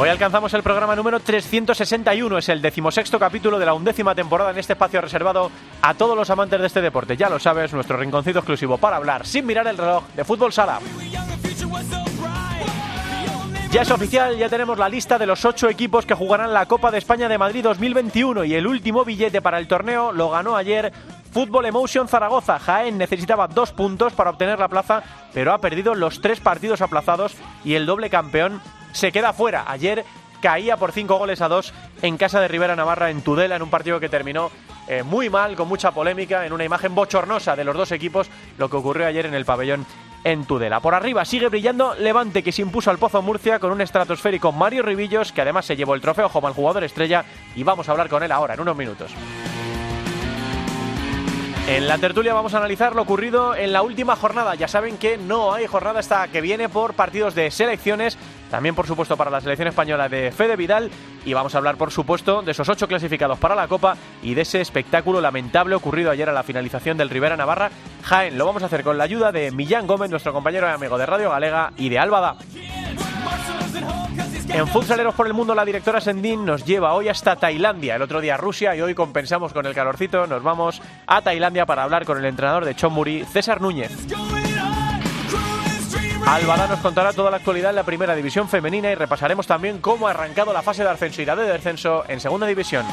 Hoy alcanzamos el programa número 361, es el decimosexto capítulo de la undécima temporada en este espacio reservado a todos los amantes de este deporte. Ya lo sabes, nuestro rinconcito exclusivo para hablar sin mirar el reloj de fútbol sala. Ya es oficial, ya tenemos la lista de los ocho equipos que jugarán la Copa de España de Madrid 2021 y el último billete para el torneo lo ganó ayer Fútbol Emotion Zaragoza. Jaén necesitaba dos puntos para obtener la plaza, pero ha perdido los tres partidos aplazados y el doble campeón se queda fuera. Ayer caía por cinco goles a dos en casa de Rivera Navarra en Tudela en un partido que terminó eh, muy mal, con mucha polémica, en una imagen bochornosa de los dos equipos, lo que ocurrió ayer en el pabellón en Tudela. Por arriba sigue brillando Levante que se impuso al Pozo Murcia con un estratosférico Mario Ribillos que además se llevó el trofeo como el jugador estrella y vamos a hablar con él ahora en unos minutos. En la tertulia vamos a analizar lo ocurrido en la última jornada. Ya saben que no hay jornada hasta que viene por partidos de selecciones, también por supuesto para la selección española de Fede Vidal y vamos a hablar por supuesto de esos ocho clasificados para la Copa y de ese espectáculo lamentable ocurrido ayer a la finalización del Rivera Navarra Jaén. Lo vamos a hacer con la ayuda de Millán Gómez, nuestro compañero y amigo de Radio Galega y de Álvada. En Futsaleros por el Mundo, la directora Sendin nos lleva hoy hasta Tailandia, el otro día Rusia y hoy compensamos con el calorcito. Nos vamos a Tailandia para hablar con el entrenador de Chonburi, César Núñez. Albada nos contará toda la actualidad en la primera división femenina y repasaremos también cómo ha arrancado la fase de ascenso y la de descenso en segunda división.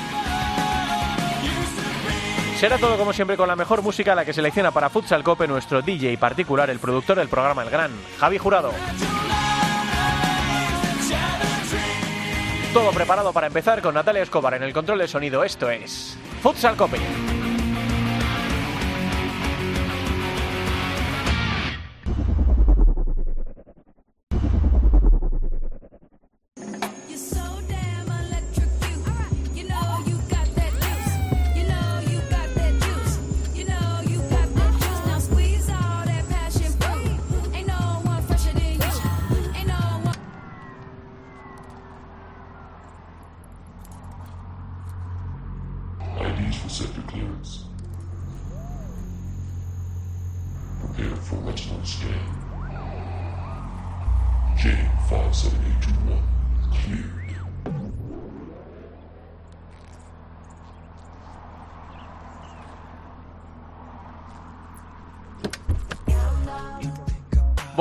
Será todo como siempre con la mejor música, la que selecciona para Futsal Cope nuestro DJ particular, el productor del programa El Gran, Javi Jurado. Todo preparado para empezar con Natalia Escobar en el control de sonido. Esto es Futsal Cope.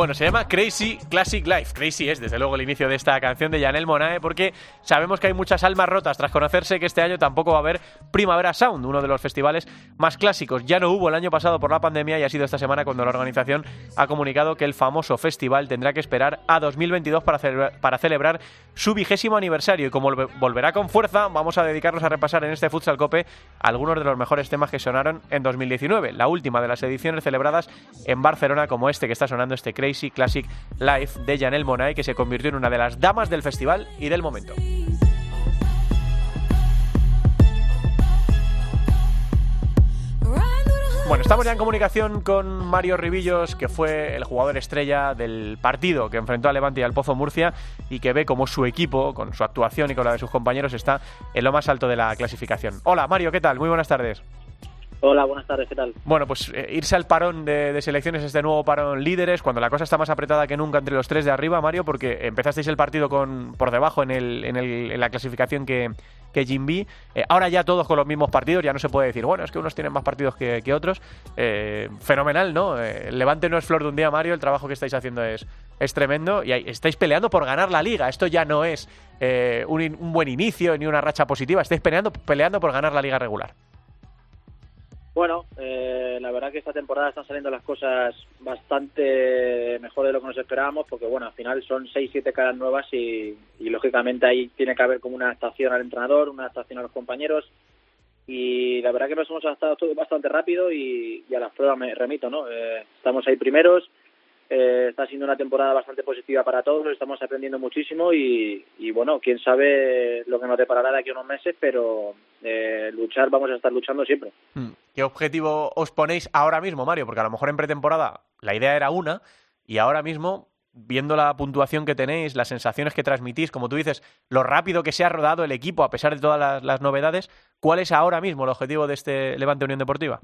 Bueno, se llama Crazy Classic Life. Crazy es, desde luego, el inicio de esta canción de Janelle Monae, porque sabemos que hay muchas almas rotas tras conocerse que este año tampoco va a haber Primavera Sound, uno de los festivales más clásicos. Ya no hubo el año pasado por la pandemia y ha sido esta semana cuando la organización ha comunicado que el famoso festival tendrá que esperar a 2022 para, celebrar, para celebrar su vigésimo aniversario. Y como volverá con fuerza, vamos a dedicarnos a repasar en este Futsal Cope algunos de los mejores temas que sonaron en 2019, la última de las ediciones celebradas en Barcelona, como este que está sonando, este Crazy Classic Life de Janelle Monae, que se convirtió en una de las damas del festival y del momento. Bueno, estamos ya en comunicación con Mario Ribillos, que fue el jugador estrella del partido que enfrentó a Levante y al Pozo Murcia y que ve como su equipo, con su actuación y con la de sus compañeros, está en lo más alto de la clasificación. Hola Mario, ¿qué tal? Muy buenas tardes. Hola, buenas tardes, ¿qué tal? Bueno, pues eh, irse al parón de, selecciones, este nuevo parón líderes, cuando la cosa está más apretada que nunca entre los tres de arriba, Mario, porque empezasteis el partido con por debajo en, el, en, el, en la clasificación que, que Jimby. Eh, ahora ya todos con los mismos partidos, ya no se puede decir, bueno, es que unos tienen más partidos que, otros. Eh, fenomenal, ¿no? el Levante no es flor de un día, Mario, el trabajo que estáis haciendo es, es tremendo y estáis peleando por ganar la liga. Esto ya no es un, un, buen inicio ni una racha positiva, estáis peleando, peleando por ganar la liga regular. Bueno, eh, la verdad que esta temporada están saliendo las cosas bastante mejor de lo que nos esperábamos, porque bueno, al final son seis, siete caras nuevas y, lógicamente ahí tiene que haber como una adaptación al entrenador, una adaptación a los compañeros y la verdad que nos hemos adaptado todo bastante rápido y, a las pruebas me remito, ¿no? Eh, estamos ahí primeros, eh, está siendo una temporada bastante positiva para todos, estamos aprendiendo muchísimo y, bueno, quién sabe lo que nos deparará de aquí a unos meses, pero eh, luchar vamos a estar luchando siempre. Hmm. ¿Qué objetivo os ponéis ahora mismo, Mario? Porque a lo mejor en pretemporada la idea era una y ahora mismo, viendo la puntuación que tenéis, las sensaciones que transmitís, como tú dices, lo rápido que se ha rodado el equipo a pesar de todas las novedades, ¿cuál es ahora mismo el objetivo de este Levante Unión Deportiva?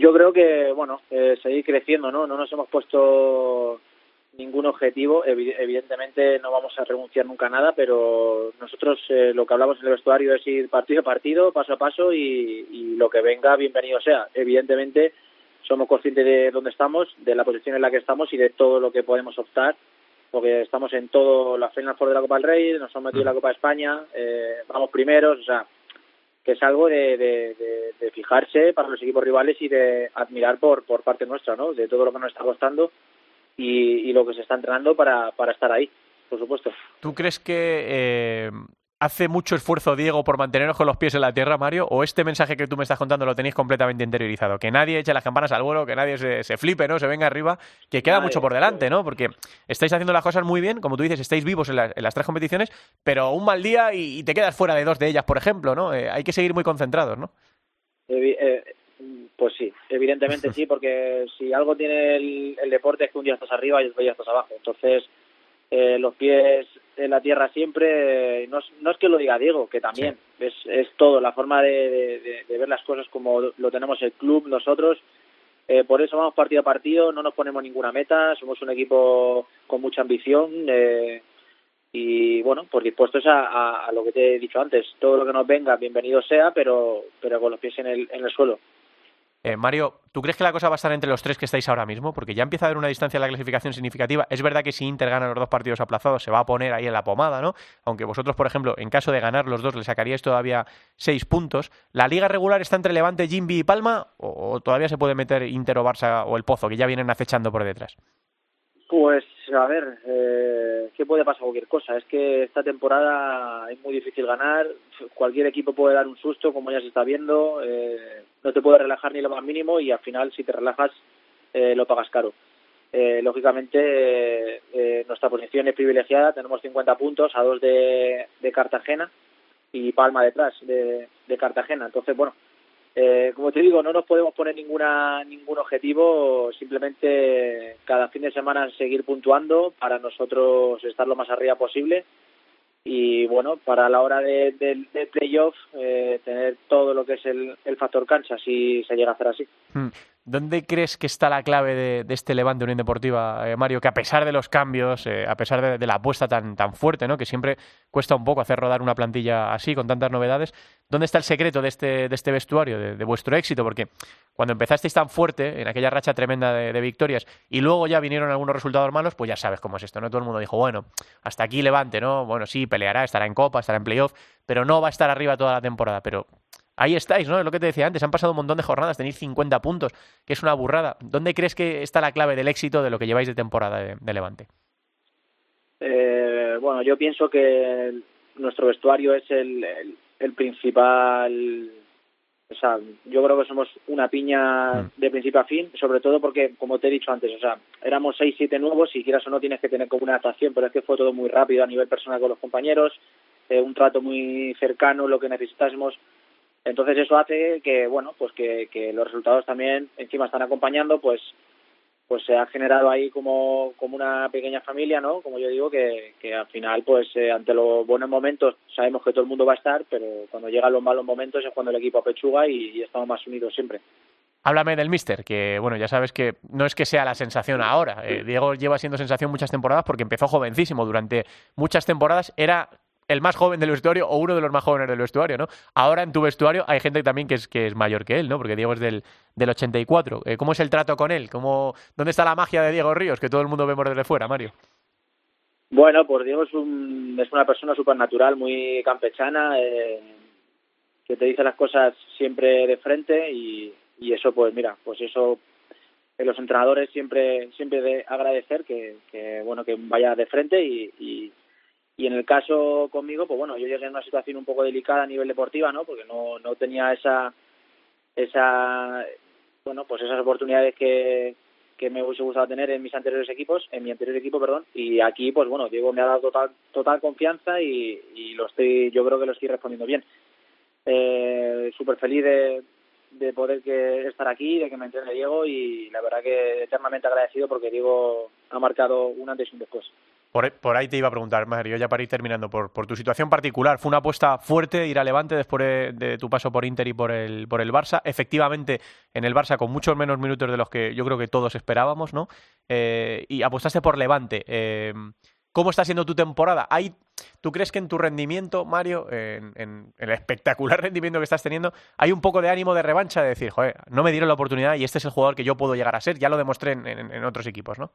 Yo creo que, bueno, eh, seguir creciendo, ¿no? No nos hemos puesto ningún objetivo. Evidentemente no vamos a renunciar nunca a nada, pero nosotros eh, lo que hablamos en el vestuario es ir partido a partido, paso a paso y, lo que venga, bienvenido sea. Evidentemente somos conscientes de dónde estamos, de la posición en la que estamos y de todo lo que podemos optar, porque estamos en todo la Final Four de la Copa del Rey, nos hemos metido en la Copa de España, eh, vamos primeros, o sea, que es algo de, de, fijarse para los equipos rivales y de admirar por, por parte nuestra, ¿no? De todo lo que nos está costando y, y lo que se está entrenando para, para estar ahí, por supuesto. ¿Tú crees que eh, hace mucho esfuerzo Diego por mantenernos con los pies en la tierra, Mario? ¿O este mensaje que tú me estás contando lo tenéis completamente interiorizado? Que nadie eche las campanas al vuelo, que nadie se, flipe, ¿no? Se venga arriba, que queda mucho por delante, ¿no? Porque estáis haciendo las cosas muy bien, como tú dices, estáis vivos en, las tres competiciones, pero un mal día y, te quedas fuera de dos de ellas, por ejemplo, ¿no? Eh, hay que seguir muy concentrados, ¿no? Eh, pues sí, evidentemente sí, porque si algo tiene el, el, deporte es que un día estás arriba y otro día estás abajo. Entonces, eh, los pies en la tierra siempre, no, no, es que lo diga Diego, que también es, es todo, la forma de, ver las cosas como lo tenemos el club, nosotros. Eh, por eso vamos partido a partido, no nos ponemos ninguna meta, somos un equipo con mucha ambición eh, y bueno, pues dispuestos a, a, lo que te he dicho antes, todo lo que nos venga, bienvenido sea, pero, pero con los pies en el, en el suelo. Eh, Mario, ¿tú crees que la cosa va a estar entre los tres que estáis ahora mismo? Porque ya empieza a haber una distancia en la clasificación significativa. Es verdad que si Inter gana los dos partidos aplazados se va a poner ahí en la pomada, ¿no? Aunque vosotros, por ejemplo, en caso de ganar los dos le sacaríais todavía seis puntos. ¿La liga regular está entre Levante, Jimby y Palma? ¿O, todavía se puede meter Inter o Barça o el Pozo, que ya vienen acechando por detrás? Pues a ver, eh, ¿qué puede pasar cualquier cosa? Es que esta temporada es muy difícil ganar, cualquier equipo puede dar un susto, como ya se está viendo, eh, no te puedes relajar ni lo más mínimo y al final si te relajas eh, lo pagas caro. Eh, lógicamente eh, nuestra posición es privilegiada, tenemos 50 puntos a dos de, Cartagena y Palma detrás de, de Cartagena, entonces bueno, eh, como te digo, no nos podemos poner ninguna ningún objetivo, simplemente cada fin de semana seguir puntuando para nosotros estar lo más arriba posible y bueno, para la hora del de, playoff eh, tener todo lo que es el, el factor cancha si se llega a hacer así. ¿Dónde crees que está la clave de, este Levante Unión Deportiva, eh, Mario? Que a pesar de los cambios, eh, a pesar de, la apuesta tan, fuerte, ¿no? que siempre cuesta un poco hacer rodar una plantilla así, con tantas novedades, ¿dónde está el secreto de este, de este vestuario, de, vuestro éxito? Porque cuando empezasteis tan fuerte, en aquella racha tremenda de, victorias, y luego ya vinieron algunos resultados malos, pues ya sabes cómo es esto, ¿no? Todo el mundo dijo, bueno, hasta aquí Levante, ¿no? Bueno, sí, peleará, estará en Copa, estará en Playoff, pero no va a estar arriba toda la temporada. Pero ahí estáis, ¿no? Es lo que te decía antes, han pasado un montón de jornadas, tenéis 50 puntos, que es una burrada. ¿Dónde crees que está la clave del éxito de lo que lleváis de temporada de, Levante? Eh, bueno, yo pienso que nuestro vestuario es el, el, principal o sea, yo creo que somos una piña mm. de principio a fin, sobre todo porque, como te he dicho antes, o sea, éramos seis, siete nuevos y quieras o no tienes que tener como una adaptación, pero es que fue todo muy rápido a nivel personal con los compañeros, eh, un trato muy cercano, lo que necesitásemos entonces eso hace que, bueno, pues que, que los resultados también encima están acompañando, pues pues se ha generado ahí como, como una pequeña familia, ¿no? Como yo digo, que, que al final, pues eh, ante los buenos momentos sabemos que todo el mundo va a estar, pero cuando llegan los malos momentos es cuando el equipo apechuga y, y estamos más unidos siempre. Háblame del Mister, que bueno, ya sabes que no es que sea la sensación ahora. Eh, Diego lleva siendo sensación muchas temporadas porque empezó jovencísimo. Durante muchas temporadas era el más joven del vestuario o uno de los más jóvenes del vestuario, ¿no? Ahora en tu vestuario hay gente también que es, que es mayor que él, ¿no? Porque Diego es del, del 84. Eh, ¿Cómo es el trato con él? ¿Cómo, ¿Dónde está la magia de Diego Ríos que todo el mundo vemos desde fuera, Mario? Bueno, pues Diego es, un, es una persona súper natural, muy campechana, eh, que te dice las cosas siempre de frente y, y eso, pues mira, pues eso los entrenadores siempre siempre de agradecer que, que bueno que vaya de frente y, y en el caso conmigo, pues bueno, yo llegué en una situación un poco delicada a nivel deportiva, ¿no? Porque no, no tenía esa, esa, bueno, pues esas oportunidades que, que me hubiese gustado tener en mis anteriores equipos, en mi anterior equipo, perdón, y aquí, pues bueno, Diego me ha dado total, total confianza y, y lo estoy, yo creo que lo estoy respondiendo bien. Eh, Súper feliz de, de poder que estar aquí, de que me entrene Diego y la verdad que eternamente agradecido porque Diego ha marcado un antes y un después. Por, ahí te iba a preguntar, Mario, ya para ir terminando, por, tu situación particular. Fue una apuesta fuerte ir a Levante después de, tu paso por Inter y por el, por el Barça. Efectivamente, en el Barça con muchos menos minutos de los que yo creo que todos esperábamos, ¿no? Eh, y apostaste por Levante. Eh, ¿Cómo está siendo tu temporada? ¿Hay, ¿Tú crees que en tu rendimiento, Mario, en, el espectacular rendimiento que estás teniendo, hay un poco de ánimo de revancha de decir, joder, no me dieron la oportunidad y este es el jugador que yo puedo llegar a ser? Ya lo demostré en otros equipos, ¿no?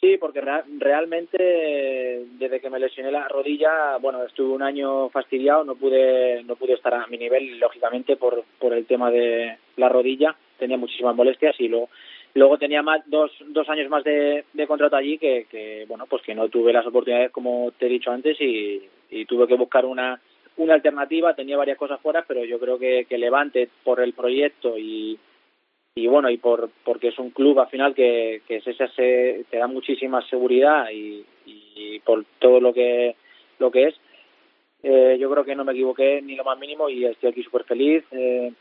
Sí, porque realmente desde que me lesioné la rodilla, bueno, estuve un año fastidiado, no pude no pude estar a mi nivel, lógicamente por por el tema de la rodilla, tenía muchísimas molestias y luego luego tenía más dos dos años más de, de contrato allí que, que bueno pues que no tuve las oportunidades como te he dicho antes y, y tuve que buscar una una alternativa, tenía varias cosas fuera, pero yo creo que, que Levante por el proyecto y y bueno y por porque es un club al final que, que se, te da muchísima seguridad y, y, por todo lo que lo que es. Eh, yo creo que no me equivoqué ni lo más mínimo y estoy aquí súper feliz eh,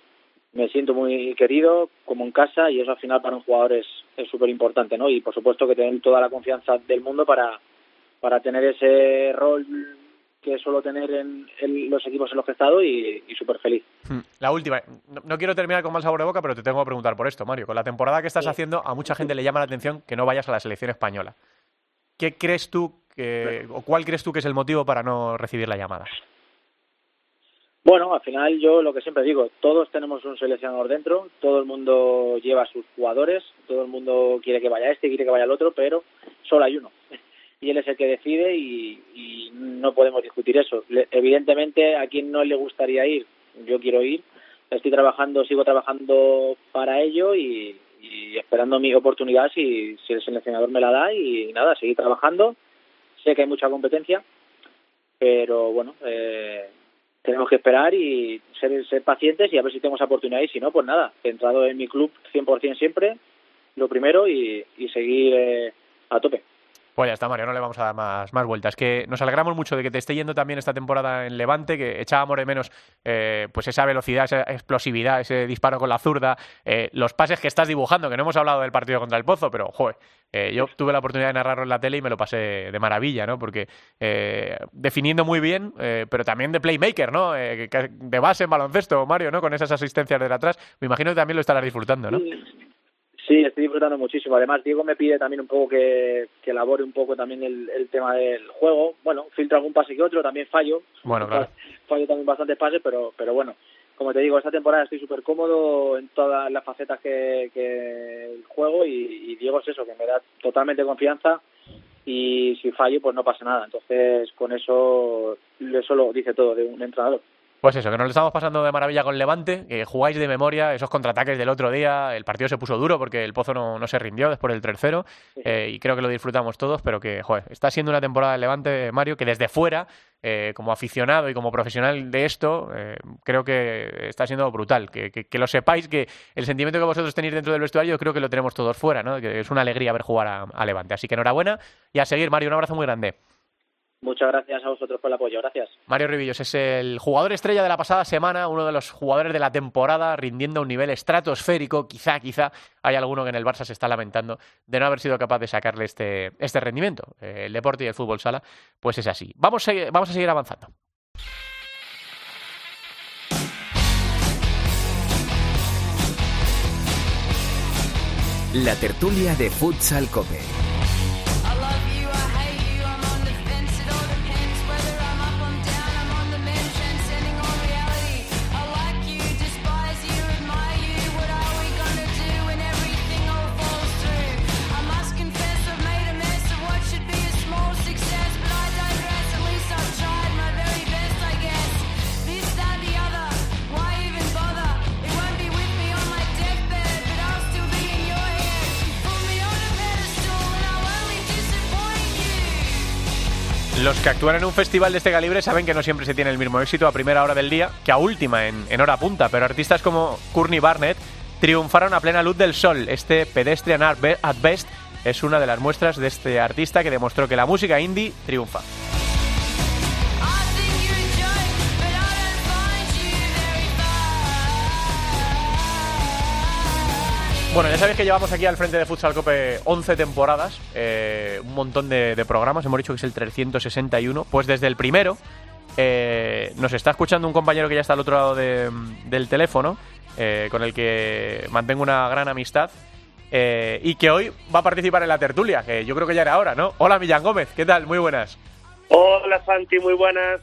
me siento muy querido como en casa y eso al final para un jugador es súper importante no y por supuesto que tener toda la confianza del mundo para para tener ese rol que suelo tener en, los equipos en los que he estado y, súper feliz. Hmm. La última, no, quiero terminar con mal sabor de boca, pero te tengo que preguntar por esto, Mario. Con la temporada que estás haciendo, a mucha gente le llama la atención que no vayas a la selección española. ¿Qué crees tú que, o cuál crees tú que es el motivo para no recibir la llamada? Bueno, al final yo lo que siempre digo, todos tenemos un seleccionador dentro, todo el mundo lleva a sus jugadores, todo el mundo quiere que vaya este, quiere que vaya el otro, pero solo hay uno y él es el que decide y, no podemos discutir eso. evidentemente, a quien no le gustaría ir, yo quiero ir. Estoy trabajando, sigo trabajando para ello y, esperando mi oportunidad si, si el seleccionador me la da y nada, seguir trabajando. Sé que hay mucha competencia, pero bueno, eh, tenemos que esperar y ser, ser pacientes y a ver si tenemos oportunidad y si no, pues nada, he entrado en mi club 100% siempre, lo primero y, seguir eh, a tope. Pues ya está, Mario, no le vamos a dar más, más vueltas. Que nos alegramos mucho de que te esté yendo también esta temporada en Levante, que echábamos de menos eh, pues esa velocidad, esa explosividad, ese disparo con la zurda, eh, los pases que estás dibujando, que no hemos hablado del partido contra el Pozo, pero joder, eh, yo tuve la oportunidad de narrarlo en la tele y me lo pasé de maravilla, ¿no? Porque definiendo muy bien, pero también de playmaker, ¿no? de base en baloncesto, Mario, ¿no? Con esas asistencias de atrás, me imagino que también lo estarás disfrutando, ¿no? Sí, estoy disfrutando muchísimo. Además, Diego me pide también un poco que, que elabore un poco también el, el tema del juego. Bueno, filtro algún pase que otro, también fallo. Bueno, claro. Fallo también bastantes pases, pero, pero bueno, como te digo, esta temporada estoy súper cómodo en todas las facetas que, que juego y, y Diego es eso, que me da totalmente confianza y si fallo, pues no pasa nada. Entonces, con eso, eso lo dice todo de un entrenador. Pues eso, que nos lo estamos pasando de maravilla con Levante, que jugáis de memoria esos contraataques del otro día, el partido se puso duro porque el Pozo no, no se rindió después del tercero eh, y creo que lo disfrutamos todos, pero que, joder, está siendo una temporada de Levante, Mario, que desde fuera, eh, como aficionado y como profesional de esto, eh, creo que está siendo brutal, que, que, lo sepáis, que el sentimiento que vosotros tenéis dentro del vestuario creo que lo tenemos todos fuera, ¿no? que es una alegría ver jugar a Levante. Así que enhorabuena y a seguir, Mario, un abrazo muy grande. Muchas gracias a vosotros por el apoyo, gracias. Mario Ribillos es el jugador estrella de la pasada semana, uno de los jugadores de la temporada, rindiendo a un nivel estratosférico. Quizá, quizá hay alguno que en el Barça se está lamentando de no haber sido capaz de sacarle este, este rendimiento. El deporte y el fútbol sala, pues es así. Vamos a, vamos a seguir avanzando. La tertulia de Futsal Cope. Actúan en un festival de este calibre saben que no siempre se tiene el mismo éxito a primera hora del día que a última, en, hora punta, pero artistas como Courtney Barnett triunfaron a plena luz del sol. Este Pedestrian Art at Best es una de las muestras de este artista que demostró que la música indie triunfa. Bueno, ya sabéis que llevamos aquí al frente de Futsal Cope 11 temporadas, eh, un montón de, programas, hemos dicho que es el 361, pues desde el primero eh, nos está escuchando un compañero que ya está al otro lado del teléfono, eh, con el que mantengo una gran amistad, y que hoy va a participar en la tertulia, que yo creo que ya era hora, ¿no? Hola Millán Gómez, ¿qué tal? Muy buenas. Hola Santi, muy buenas.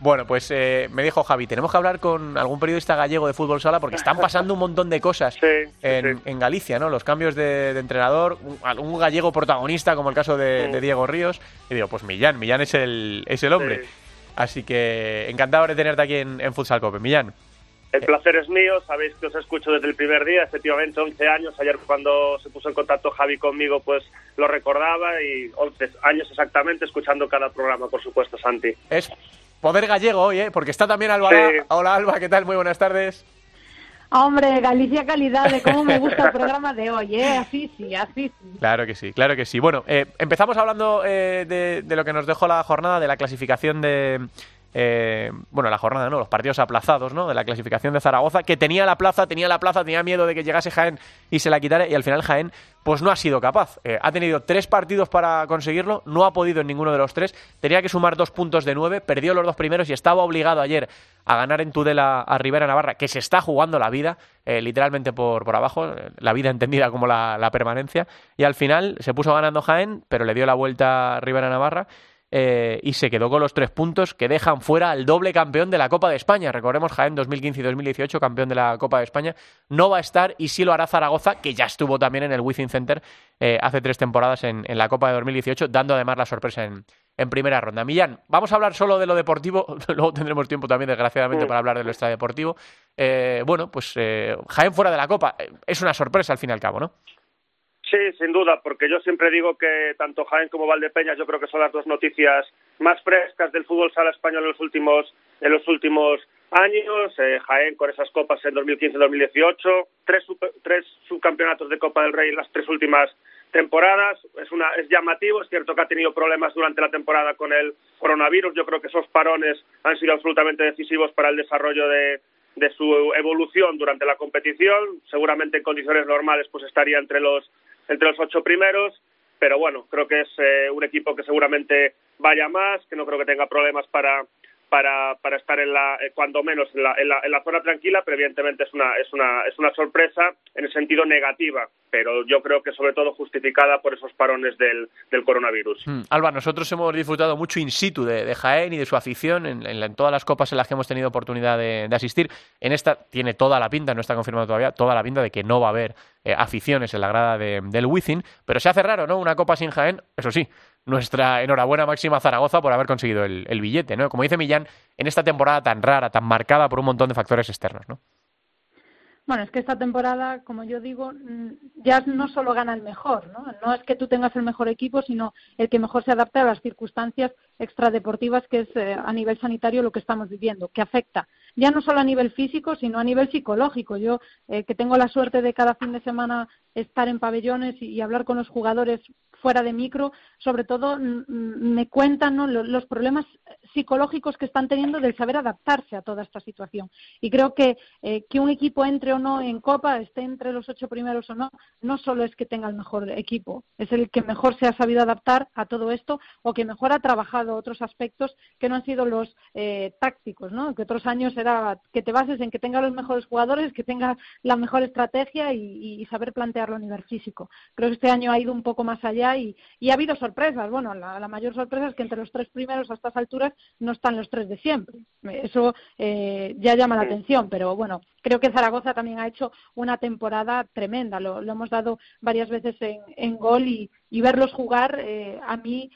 Bueno, pues eh, me dijo Javi, tenemos que hablar con algún periodista gallego de fútbol sala porque están pasando un montón de cosas en, Galicia, ¿no? Los cambios de, entrenador, un, gallego protagonista como el caso de, Diego Ríos. Y digo, pues Millán, Millán es el, es el hombre. Así que encantado de tenerte aquí en, en Futsal Cope. Millán. El placer es mío, sabéis que os escucho desde el primer día, efectivamente 11 años, ayer cuando se puso en contacto Javi conmigo pues lo recordaba y 11 años exactamente escuchando cada programa, por supuesto, Santi. Es poder gallego hoy, ¿eh? porque está también Alba. Hola Alba, ¿qué tal? Muy buenas tardes. Hombre, Galicia calidad, de cómo me gusta el programa de hoy, ¿eh? Así sí, así sí. Claro que sí, claro que sí. Bueno, eh, empezamos hablando eh, de, de, lo que nos dejó la jornada, de la clasificación de, eh, bueno, la jornada, ¿no? Los partidos aplazados, ¿no? De la clasificación de Zaragoza, que tenía la plaza, tenía la plaza, tenía miedo de que llegase Jaén y se la quitara, y al final Jaén, pues no ha sido capaz. Eh, ha tenido tres partidos para conseguirlo, no ha podido en ninguno de los tres, tenía que sumar dos puntos de nueve, perdió los dos primeros y estaba obligado ayer a ganar en Tudela a Rivera Navarra, que se está jugando la vida, eh, literalmente por, por abajo, la vida entendida como la, la permanencia, y al final se puso ganando Jaén, pero le dio la vuelta a Rivera Navarra eh, y se quedó con los tres puntos que dejan fuera al doble campeón de la Copa de España. Recordemos, Jaén 2015 y 2018, campeón de la Copa de España. No va a estar y sí lo hará Zaragoza, que ya estuvo también en el Wizzing Center eh, hace tres temporadas en, la Copa de 2018, dando además la sorpresa en, primera ronda. Millán, vamos a hablar solo de lo deportivo, luego tendremos tiempo también, desgraciadamente, para hablar de lo extradeportivo. Eh, bueno, pues Jaén fuera de la Copa, es una sorpresa al fin y al cabo, ¿no? Sí, sin duda, porque yo siempre digo que tanto Jaén como Valdepeñas yo creo que son las dos noticias más frescas del fútbol sala español en los últimos, en los últimos años. Eh, Jaén con esas copas en 2015-2018, tres, tres subcampeonatos de Copa del Rey en las tres últimas temporadas. Es, una, es llamativo, es cierto que ha tenido problemas durante la temporada con el coronavirus. Yo creo que esos parones han sido absolutamente decisivos para el desarrollo de, de su evolución durante la competición. Seguramente en condiciones normales pues estaría entre los entre los ocho primeros, pero bueno, creo que es eh, un equipo que seguramente vaya más, que no creo que tenga problemas para para, para estar en la, eh, cuando menos en la, en la, en la zona tranquila, pero evidentemente es una, es, una, es una sorpresa en el sentido negativa, pero yo creo que sobre todo justificada por esos parones del, del coronavirus. Mm. Alba, nosotros hemos disfrutado mucho in situ de, Jaén y de su afición en, en, todas las copas en las que hemos tenido oportunidad de, de, asistir. En esta tiene toda la pinta, no está confirmado todavía, toda la pinta de que no va a haber eh, aficiones en la grada de, del Wizzing, pero se hace raro, ¿no? Una copa sin Jaén, eso sí, nuestra enhorabuena máxima Zaragoza por haber conseguido el, billete, ¿no? Como dice Millán, en esta temporada tan rara, tan marcada por un montón de factores externos, ¿no? Bueno, es que esta temporada, como yo digo, mm, ya no solo gana el mejor, ¿no? No es que tú tengas el mejor equipo, sino el que mejor se adapte a las circunstancias extradeportivas, que es eh, a nivel sanitario lo que estamos viviendo, que afecta ya no solo a nivel físico, sino a nivel psicológico. Yo, eh, que tengo la suerte de cada fin de semana estar en pabellones y, hablar con los jugadores fuera de micro, sobre todo me cuentan los, problemas psicológicos que están teniendo del saber adaptarse a toda esta situación. Y creo que eh, que un equipo entre o no en Copa, esté entre los ocho primeros o no, no solo es que tenga el mejor equipo, es el que mejor se ha sabido adaptar a todo esto o que mejor ha trabajado otros aspectos que no han sido los eh, tácticos, ¿no? que otros años era que te bases en que tenga los mejores jugadores, que tenga la mejor estrategia y, saber a nivel físico. Creo que este año ha ido un poco más allá y, y ha habido sorpresas. Bueno, la, la, mayor sorpresa es que entre los tres primeros a estas alturas no están los tres de siempre. Eso eh, ya llama la atención, pero bueno, creo que Zaragoza también ha hecho una temporada tremenda. Lo, lo hemos dado varias veces en, en gol y, y verlos jugar eh, a mí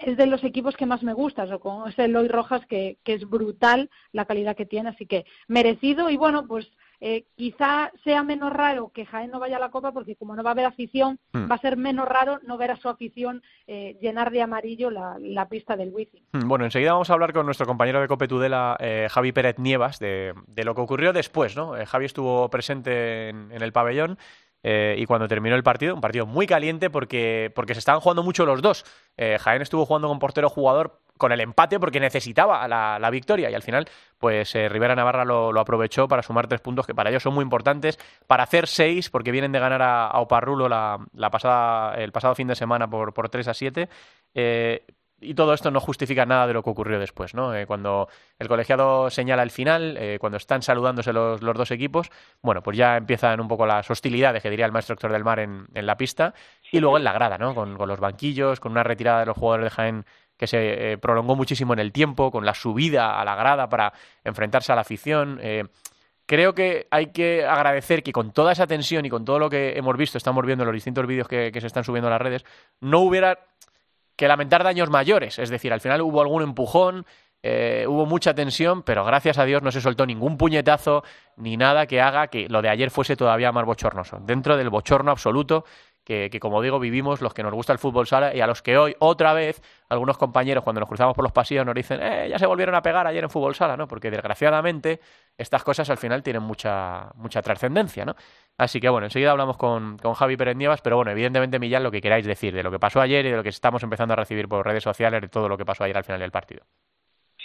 es de los equipos que más me gusta, o con ese Eloy Rojas que, que es brutal la calidad que tiene, así que merecido y bueno, pues eh, quizá sea menos raro que Jaén no vaya a la Copa porque como no va a haber afición, Mm. va a ser menos raro no ver a su afición eh, llenar de amarillo la, la pista del wifi. Mm, Bueno, enseguida vamos a hablar con nuestro compañero de Cope Tudela, eh, Javi Pérez Nievas, de, de lo que ocurrió después, ¿no? Eh, Javi estuvo presente en, en el pabellón eh, y cuando terminó el partido, un partido muy caliente porque, porque se estaban jugando mucho los dos. Eh, Jaén estuvo jugando con portero jugador con el empate porque necesitaba la, victoria y al final pues eh, Rivera Navarra lo, aprovechó para sumar tres puntos que para ellos son muy importantes para hacer seis porque vienen de ganar a, Oparrulo la, la pasada, el pasado fin de semana por, por 3 a 7 eh, y todo esto no justifica nada de lo que ocurrió después, ¿no? Eh, cuando el colegiado señala el final, eh, cuando están saludándose los, los dos equipos, bueno, pues ya empiezan un poco las hostilidades que diría el maestro Héctor del Mar en, en la pista y luego en la grada, ¿no? Con, con los banquillos, con una retirada de los jugadores de Jaén que se eh, prolongó muchísimo en el tiempo, con la subida a la grada para enfrentarse a la afición. eh, creo que hay que agradecer que con toda esa tensión y con todo lo que hemos visto, estamos viendo en los distintos vídeos que, se están subiendo a las redes, no hubiera que lamentar daños mayores. Es decir, al final hubo algún empujón, eh, hubo mucha tensión, pero gracias a Dios no se soltó ningún puñetazo ni nada que haga que lo de ayer fuese todavía más bochornoso. Dentro del bochorno absoluto que, como digo, vivimos los que nos gusta el fútbol sala y a los que hoy, otra vez, algunos compañeros, cuando nos cruzamos por los pasillos, nos dicen, eh, ya se volvieron a pegar ayer en fútbol sala, ¿no? Porque desgraciadamente estas cosas al final tienen mucha, mucha trascendencia, ¿no? Así que bueno, enseguida hablamos con, con Javi Pérez Nievas, pero bueno, evidentemente, Millán, lo que queráis decir de lo que pasó ayer y de lo que estamos empezando a recibir por redes sociales, de todo lo que pasó ayer al final del partido.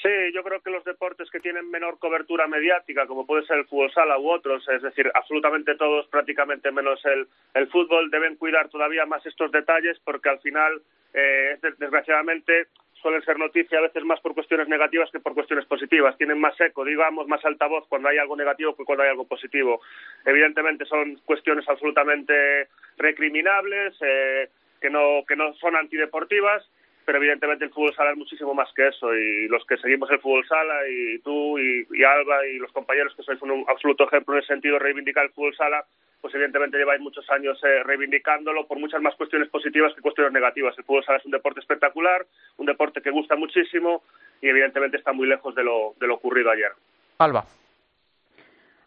Sí, yo creo que los deportes que tienen menor cobertura mediática, como puede ser el fútbol sala u otros, es decir, absolutamente todos, prácticamente menos el, el fútbol, deben cuidar todavía más estos detalles porque al final, eh, desgraciadamente, suelen ser noticias a veces más por cuestiones negativas que por cuestiones positivas. Tienen más eco, digamos, más altavoz cuando hay algo negativo que cuando hay algo positivo. Evidentemente son cuestiones absolutamente recriminables, eh, que, no, que no son antideportivas, pero evidentemente el fútbol sala es muchísimo más que eso y los que seguimos el fútbol sala y tú y, y Alba y los compañeros que sois un absoluto ejemplo en el sentido de reivindicar el fútbol sala pues evidentemente lleváis muchos años eh, reivindicándolo por muchas más cuestiones positivas que cuestiones negativas. El fútbol sala es un deporte espectacular, un deporte que gusta muchísimo y evidentemente está muy lejos de lo, de lo ocurrido ayer. Alba.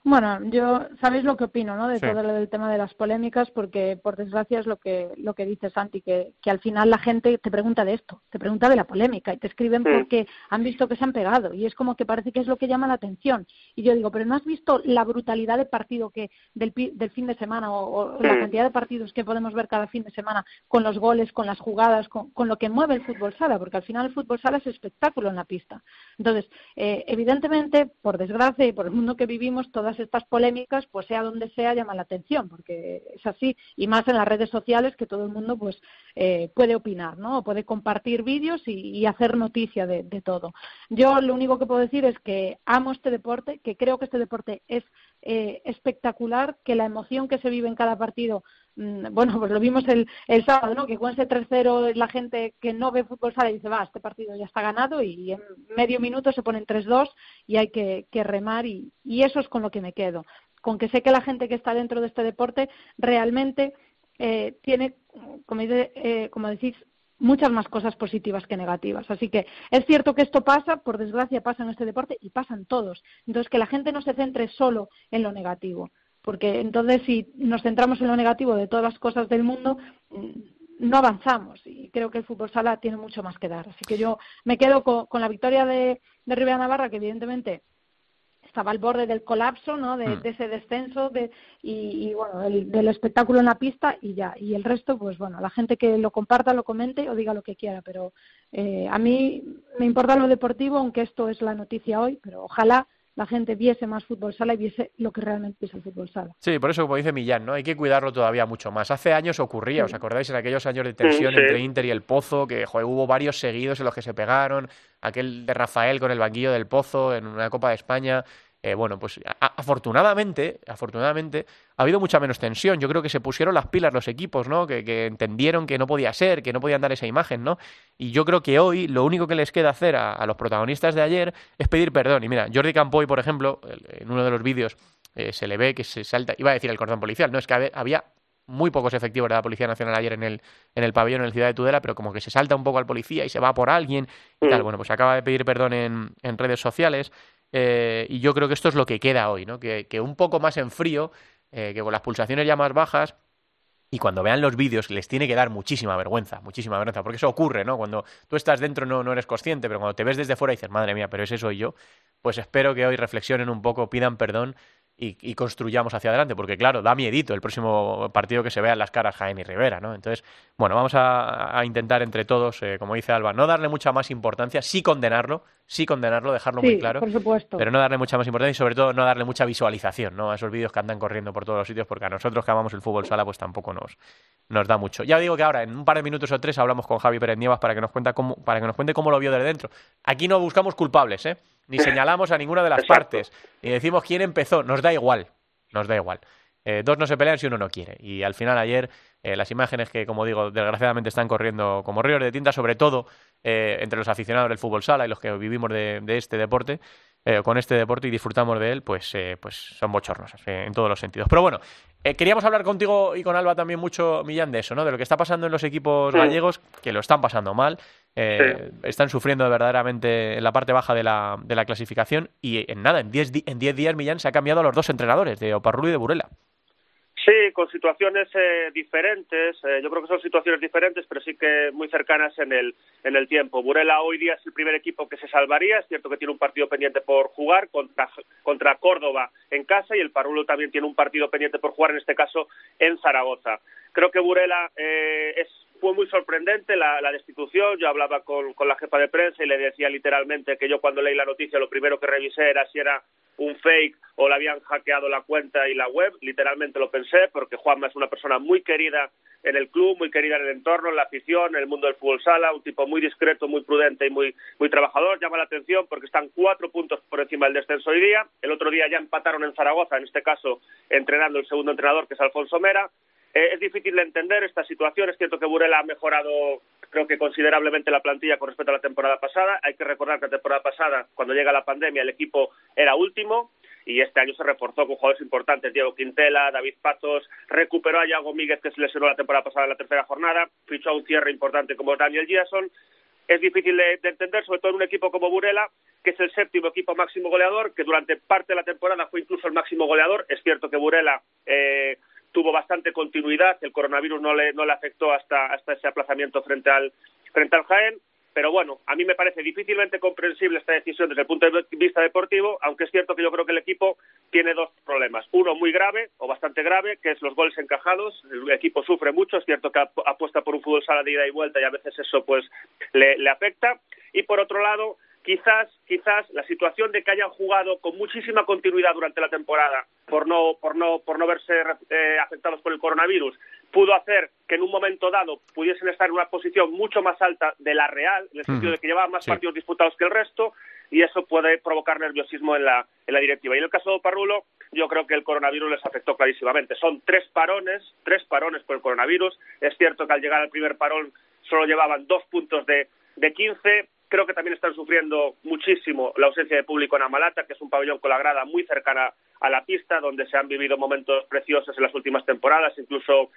Bueno, yo sabéis lo que opino, ¿no? De sí. todo lo del tema de las polémicas, porque por desgracia es lo que lo que dice Santi, que, que al final la gente te pregunta de esto, te pregunta de la polémica y te escriben sí. porque han visto que se han pegado y es como que parece que es lo que llama la atención. Y yo digo, pero no has visto la brutalidad de partido que del, del fin de semana o, o sí. la cantidad de partidos que podemos ver cada fin de semana con los goles, con las jugadas, con, con lo que mueve el fútbol sala, porque al final el fútbol sala es espectáculo en la pista. Entonces, eh, evidentemente, por desgracia y por el mundo que vivimos, todas estas polémicas, pues sea donde sea, llaman la atención, porque es así, y más en las redes sociales que todo el mundo pues eh, puede opinar, ¿no? O puede compartir vídeos y, y hacer noticia de, de, todo. Yo lo único que puedo decir es que amo este deporte, que creo que este deporte es eh, espectacular, que la emoción que se vive en cada partido mm, bueno, pues lo vimos el, el sábado, ¿no? Que con ese 3-0 la gente que no ve fútbol sale y dice, va, este partido ya está ganado y en medio minuto se ponen 3-2 y hay que, que remar y, y, eso es con lo que me quedo. Con que sé que la gente que está dentro de este deporte realmente eh, tiene, eh, como decís, muchas más cosas positivas que negativas. Así que es cierto que esto pasa, por desgracia pasa en este deporte y pasan todos. Entonces, que la gente no se centre solo en lo negativo porque entonces si nos centramos en lo negativo de todas las cosas del mundo, no avanzamos y creo que el fútbol sala tiene mucho más que dar. Así que yo me quedo con, con la victoria de, de Rivera Navarra, que evidentemente estaba al borde del colapso, ¿no? De, Mm. de ese descenso de, y, y, bueno, el, del espectáculo en la pista y ya. Y el resto, pues bueno, la gente que lo comparta, lo comente o diga lo que quiera. Pero eh, a mí me importa lo deportivo, aunque esto es la noticia hoy, pero ojalá la gente viese más fútbol sala y viese lo que realmente es el fútbol sala. Sí, por eso, como dice Millán, ¿no? Hay que cuidarlo todavía mucho más. Hace años ocurría, ¿os acordáis? En aquellos años de tensión Sí. entre Inter y el Pozo, que joder, hubo varios seguidos en los que se pegaron, aquel de Rafael con el banquillo del Pozo en una Copa de España. Eh, bueno, pues afortunadamente, afortunadamente, ha habido mucha menos tensión. Yo creo que se pusieron las pilas los equipos, ¿no? Que, que entendieron que no podía ser, que no podían dar esa imagen, ¿no? Y yo creo que hoy lo único que les queda hacer a, a los protagonistas de ayer es pedir perdón. Y mira, Jordi Campoy, por ejemplo, en uno de los vídeos eh, se le ve que se salta, iba a decir el cordón policial, no, es que había muy pocos efectivos de la Policía Nacional ayer en el, en el pabellón en el Ciudad de Tudela, pero como que se salta un poco al policía y se va por alguien y tal. Bueno, pues acaba de pedir perdón en, en redes sociales. Eh, y yo creo que esto es lo que queda hoy, ¿no? Que, un poco más en frío, eh, que con las pulsaciones ya más bajas, y cuando vean los vídeos les tiene que dar muchísima vergüenza, muchísima vergüenza, porque eso ocurre, ¿no? Cuando tú estás dentro no, no eres consciente, pero cuando te ves desde fuera dices, madre mía, pero ese soy yo, pues espero que hoy reflexionen un poco, pidan perdón y, construyamos hacia adelante, porque claro, da miedito el próximo partido que se vean las caras y Rivera, ¿no? Entonces, bueno, vamos a, intentar entre todos, eh, como dice Alba, no darle mucha más importancia, sí condenarlo, sí condenarlo, dejarlo muy claro, por supuesto. pero no darle mucha más importancia y sobre todo no darle mucha visualización, ¿no? A esos vídeos que andan corriendo por todos los sitios, porque a nosotros que amamos el fútbol sala, pues tampoco nos, nos da mucho. Ya digo que ahora, en un par de minutos o tres, hablamos con Javi Pérez Nievas para que nos cuenta cómo, para que nos cuente cómo lo vio desde dentro. Aquí no buscamos culpables, ¿eh? Ni señalamos a ninguna de las partes, ni decimos quién empezó, nos da igual nos da igual. Eh, dos no se pelean si uno no quiere. Y al final ayer eh, las imágenes que, como digo, desgraciadamente están corriendo como ríos de tinta, sobre todo eh, entre los aficionados del fútbol sala y los que vivimos de, este deporte, con este deporte y disfrutamos de él, pues, pues son bochornos en todos los sentidos. Pero bueno, queríamos hablar contigo y con Alba también mucho, Millán, de eso, ¿no? De lo que está pasando en los equipos gallegos, que lo están pasando mal. Están sufriendo verdaderamente en la parte baja de la, de la clasificación y en nada, en 10 en diez días Millán se ha cambiado a los dos entrenadores, de Oparrulo y de Burela. Sí, con situaciones eh, diferentes. Eh, yo creo que son situaciones diferentes, pero sí que muy cercanas en el, en el tiempo. Burela hoy día es el primer equipo que se salvaría. Es cierto que tiene un partido pendiente por jugar contra, contra Córdoba en casa y el Parulo también tiene un partido pendiente por jugar, en este caso en Zaragoza. Creo que Burela eh, es fue muy sorprendente la, la destitución. Yo hablaba con, con, la jefa de prensa y le decía literalmente que yo cuando leí la noticia lo primero que revisé era si era un fake o le habían hackeado la cuenta y la web. Literalmente lo pensé porque Juanma es una persona muy querida en el club, muy querida en el entorno, en la afición, en el mundo del fútbol sala, un tipo muy discreto, muy prudente y muy, muy trabajador. Llama la atención porque están cuatro puntos por encima del descenso hoy día. El otro día ya empataron en Zaragoza, en este caso entrenando el segundo entrenador que es Alfonso Mera. Eh, es difícil de entender esta situación. Es cierto que Burela ha mejorado, creo que considerablemente la plantilla con respecto a la temporada pasada. Hay que recordar que la temporada pasada, cuando llega la pandemia, el equipo era último y este año se reforzó con jugadores importantes, Diego Quintela, David Patos, recuperó a Iago Míguez que se lesionó la temporada pasada en la tercera jornada, fichó a un cierre importante como Daniel Giason. Es difícil de, entender, sobre todo en un equipo como Burela, que es el séptimo equipo máximo goleador, que durante parte de la temporada fue incluso el máximo goleador. Es cierto que Burela eh, tuvo bastante continuidad, el coronavirus no le, no le afectó hasta, hasta ese aplazamiento frente al, frente al Jaén, pero bueno, a mí me parece difícilmente comprensible esta decisión desde el punto de vista deportivo, aunque es cierto que yo creo que el equipo tiene dos problemas. Uno muy grave, o bastante grave, que es los goles encajados. El equipo sufre mucho, es cierto que apuesta por un fútbol sala de ida y vuelta y a veces eso pues le, le afecta. Y por otro lado, quizás, quizás la situación de que hayan jugado con muchísima continuidad durante la temporada por no, por no, por no verse eh, afectados por el coronavirus, pudo hacer que en un momento dado pudiesen estar en una posición mucho más alta de la real, en el sentido de que llevaban más partidos disputados que el resto, y eso puede provocar nerviosismo en la, en la directiva. Y en el caso de Parrulo, yo creo que el coronavirus les afectó clarísimamente. Son tres parones, tres parones por el coronavirus. Es cierto que al llegar al primer parón solo llevaban dos puntos de, de 15, Creo que también están sufriendo muchísimo la ausencia de público en Amalata, que es un pabellón con la grada muy cercana a la pista, donde se han vivido momentos preciosos en las últimas temporadas, incluso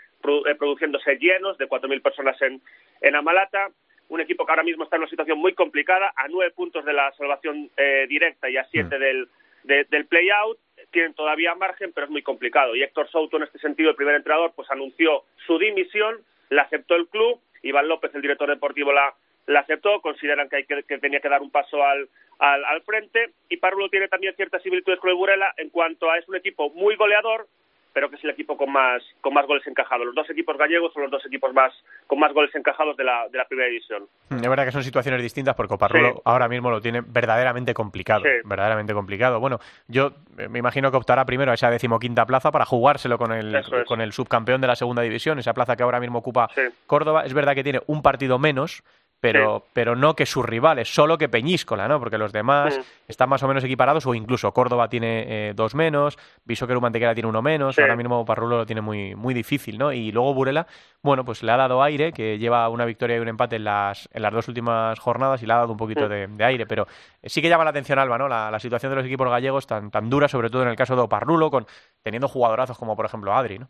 eh, produciéndose llenos de 4.000 personas en, en Amalata. Un equipo que ahora mismo está en una situación muy complicada, a nueve puntos de la salvación eh, directa y a siete mm. del, del play-out. Tienen todavía margen, pero es muy complicado. Y Héctor Souto, en este sentido, el primer entrenador, pues anunció su dimisión, la aceptó el club. Iván López, el director deportivo, la la aceptó, consideran que, hay que, tenía que dar un paso al, al, al, frente y Parlo tiene también ciertas similitudes con el Burela en cuanto a es un equipo muy goleador, pero que es el equipo con más, con más goles encajados. Los dos equipos gallegos son los dos equipos más, con más goles encajados de la, de la primera división. Es verdad que son situaciones distintas porque Coparrulo ahora mismo lo tiene verdaderamente complicado. Verdaderamente complicado. Bueno, yo eh, me imagino que optará primero a esa decimoquinta plaza para jugárselo con el, con el subcampeón de la segunda división, esa plaza que ahora mismo ocupa Córdoba. Es verdad que tiene un partido menos, pero, pero no que sus rivales, solo que Peñíscola, ¿no? Porque los demás están más o menos equiparados, o incluso Córdoba tiene eh, dos menos, Visoqueru Mantequera tiene uno menos, ahora mismo Parrulo lo tiene muy, muy difícil, ¿no? Y luego Burela, bueno, pues le ha dado aire, que lleva una victoria y un empate en las, en las dos últimas jornadas y le ha dado un poquito de, aire, pero sí que llama la atención, Alba, ¿no? La, la, situación de los equipos gallegos tan, tan dura, sobre todo en el caso de Oparrulo, con, teniendo jugadorazos como por ejemplo Adri, ¿no?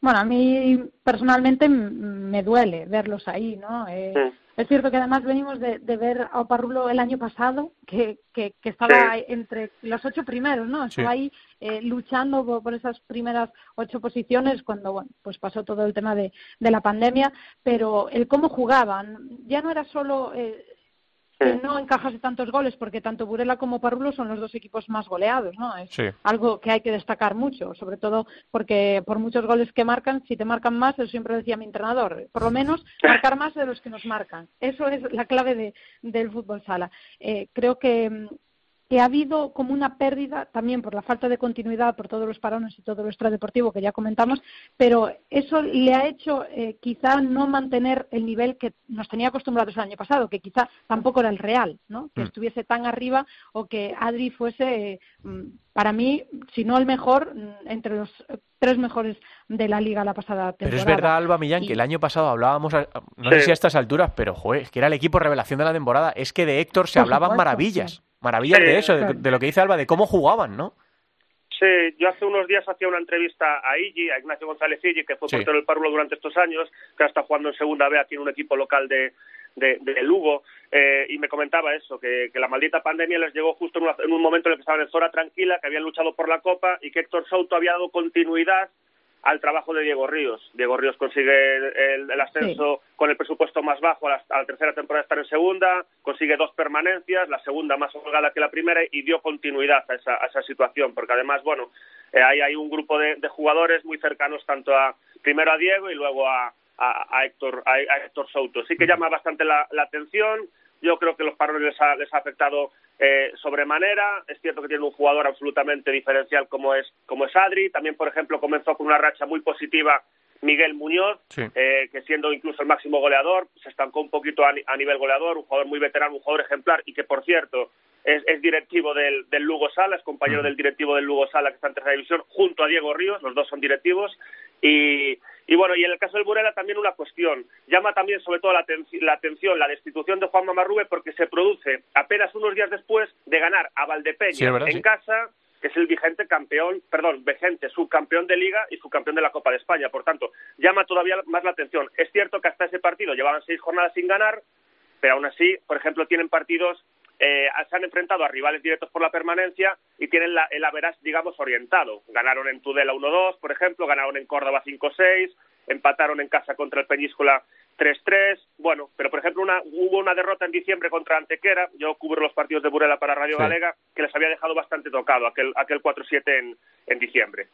Bueno, a mí personalmente me duele verlos ahí, ¿no? Eh, Es cierto que además venimos de, ver a Oparrulo el año pasado, que, que, estaba entre los ocho primeros, ¿no? Estaba ahí eh, luchando por, esas primeras ocho posiciones cuando, bueno, pues pasó todo el tema de, de la pandemia, pero el cómo jugaban, ya no era solo eh, que no encajase tantos goles, porque tanto Burela como Parrulo son los dos equipos más goleados, ¿no? Es algo que hay que destacar mucho, sobre todo porque por muchos goles que marcan, si te marcan más, eso siempre decía mi entrenador, por lo menos marcar más de los que nos marcan. Eso es la clave de, del fútbol sala. Eh, creo que que ha habido como una pérdida también por la falta de continuidad, por todos los parones y todo lo extradeportivo que ya comentamos, pero eso le ha hecho eh, quizá no mantener el nivel que nos tenía acostumbrados el año pasado, que quizá tampoco era el real, ¿no? que mm. estuviese tan arriba o que Adri fuese, mm, para mí, si no el mejor, mm, entre los tres mejores de la liga la pasada temporada. Pero es verdad, Alba Millán, que el año pasado hablábamos, no sé si a estas alturas, pero joder, es que era el equipo revelación de la temporada, es que de Héctor se hablaban maravillas maravillas de eso, de, lo que dice Alba, de cómo jugaban, ¿no? Sí, yo hace unos días hacía una entrevista a Igi, a Ignacio González Igi, que fue portero del Párvulo durante estos años, que ahora está jugando en segunda B aquí en un equipo local de, de, Lugo, eh, y me comentaba eso, que, la maldita pandemia les llegó justo en, en, un momento en el que estaban en zona tranquila, que habían luchado por la Copa y que Héctor Souto había dado continuidad al trabajo de Diego Ríos. Diego Ríos consigue el, ascenso con el presupuesto más bajo a la, tercera temporada estar en segunda, consigue dos permanencias, la segunda más holgada que la primera y dio continuidad a esa, a esa situación, porque además, bueno, eh, ahí hay un grupo de, jugadores muy cercanos tanto a primero a Diego y luego a, a, Héctor, a, Héctor Souto. Sí que llama bastante la, la atención. Yo creo que los parones les ha, les ha afectado eh, sobremanera. Es cierto que tiene un jugador absolutamente diferencial como es, como es Adri. También, por ejemplo, comenzó con una racha muy positiva Miguel Muñoz, eh, que siendo incluso el máximo goleador, se estancó un poquito a, nivel goleador, un jugador muy veterano, un jugador ejemplar y que, por cierto, es, directivo del, del, Lugo Sala, es compañero del directivo del Lugo Sala que está en tercera división, junto a Diego Ríos, los dos son directivos. Y, y bueno, y en el caso del Burela también una cuestión. Llama también sobre todo la, atención la destitución de Juan Mamarrube porque se produce apenas unos días después de ganar a Valdepeña en casa, que es el vigente campeón, perdón, vigente subcampeón de Liga y subcampeón de la Copa de España. Por tanto, llama todavía más la atención. Es cierto que hasta ese partido llevaban seis jornadas sin ganar, pero aún así, por ejemplo, tienen partidos eh, se han enfrentado a rivales directos por la permanencia y tienen la, el average, digamos, orientado. Ganaron en Tudela 1-2, por ejemplo, ganaron en Córdoba 5-6, empataron en casa contra el Peñíscola 3-3. Bueno, pero por ejemplo, una, hubo una derrota en diciembre contra Antequera. Yo cubro los partidos de Burela para Radio Galega, que les había dejado bastante tocado aquel, aquel 4-7 en, en diciembre.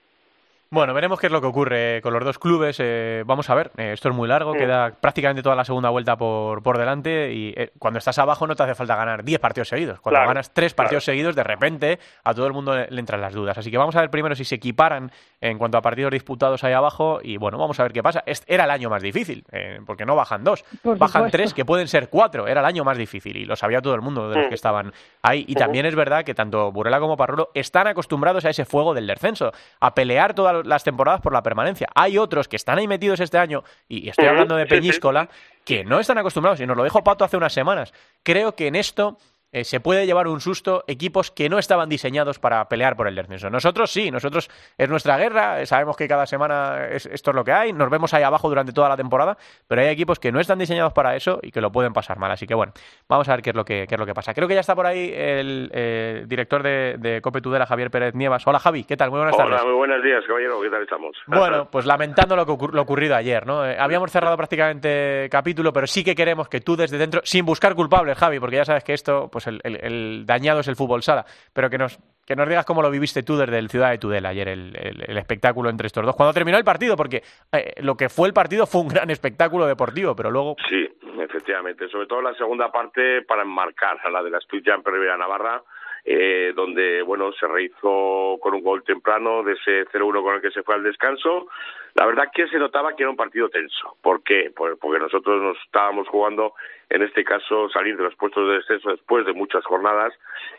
Bueno, veremos qué es lo que ocurre con los dos clubes. Eh, vamos a ver, eh, esto es muy largo, queda prácticamente toda la segunda vuelta por, por delante y eh, cuando estás abajo no te hace falta ganar 10 partidos seguidos. Cuando ganas 3 partidos seguidos, de repente a todo el mundo le, entran las dudas. Así que vamos a ver primero si se equiparan en cuanto a partidos disputados ahí abajo y bueno, vamos a ver qué pasa. era el año más difícil, porque no bajan dos, bajan tres, que pueden ser cuatro. Era el año más difícil y lo sabía todo el mundo de los que estaban ahí. Y también es verdad que tanto Burela como Parrulo están acostumbrados a ese fuego del descenso, a pelear todas las temporadas por la permanencia. Hay otros que están ahí metidos este año, y estoy hablando de Peñíscola, que no están acostumbrados, y nos lo dijo Pato hace unas semanas. Creo que en esto eh, se puede llevar un susto equipos que no estaban diseñados para pelear por el descenso. Nosotros sí, nosotros es nuestra guerra, eh, sabemos que cada semana esto es lo que hay, nos vemos ahí abajo durante toda la temporada, pero hay equipos que no están diseñados para eso y que lo pueden pasar mal. Así que bueno, vamos a ver qué es lo que, qué es lo que pasa. Creo que ya está por ahí el eh, director de, de, Cope Tudela, Javier Pérez Nievas. Hola Javi, ¿qué tal? Muy buenas tardes. Hola, muy buenos días, caballero, ¿qué tal estamos? Bueno, pues lamentando lo, que lo ocurrido ayer, ¿no? habíamos cerrado prácticamente capítulo, pero sí que queremos que tú desde dentro, sin buscar culpables, Javi, porque ya sabes que esto, pues el dañado es el fútbol sala, pero que nos, que nos digas cómo lo viviste tú desde el Ciudad de Tudela ayer, el, el, espectáculo entre estos dos. Cuando terminó el partido, porque eh, lo que fue el partido fue un gran espectáculo deportivo, pero luego... Sí, efectivamente, sobre todo la segunda parte para enmarcar a la de la Jumper Rivera Navarra, eh, donde bueno se rehizo con un gol temprano de ese 0-1 con el que se fue al descanso. La verdad que se notaba que era un partido tenso. ¿Por qué? Pues porque nosotros nos estábamos jugando, en este caso, salir de los puestos de descenso después de muchas jornadas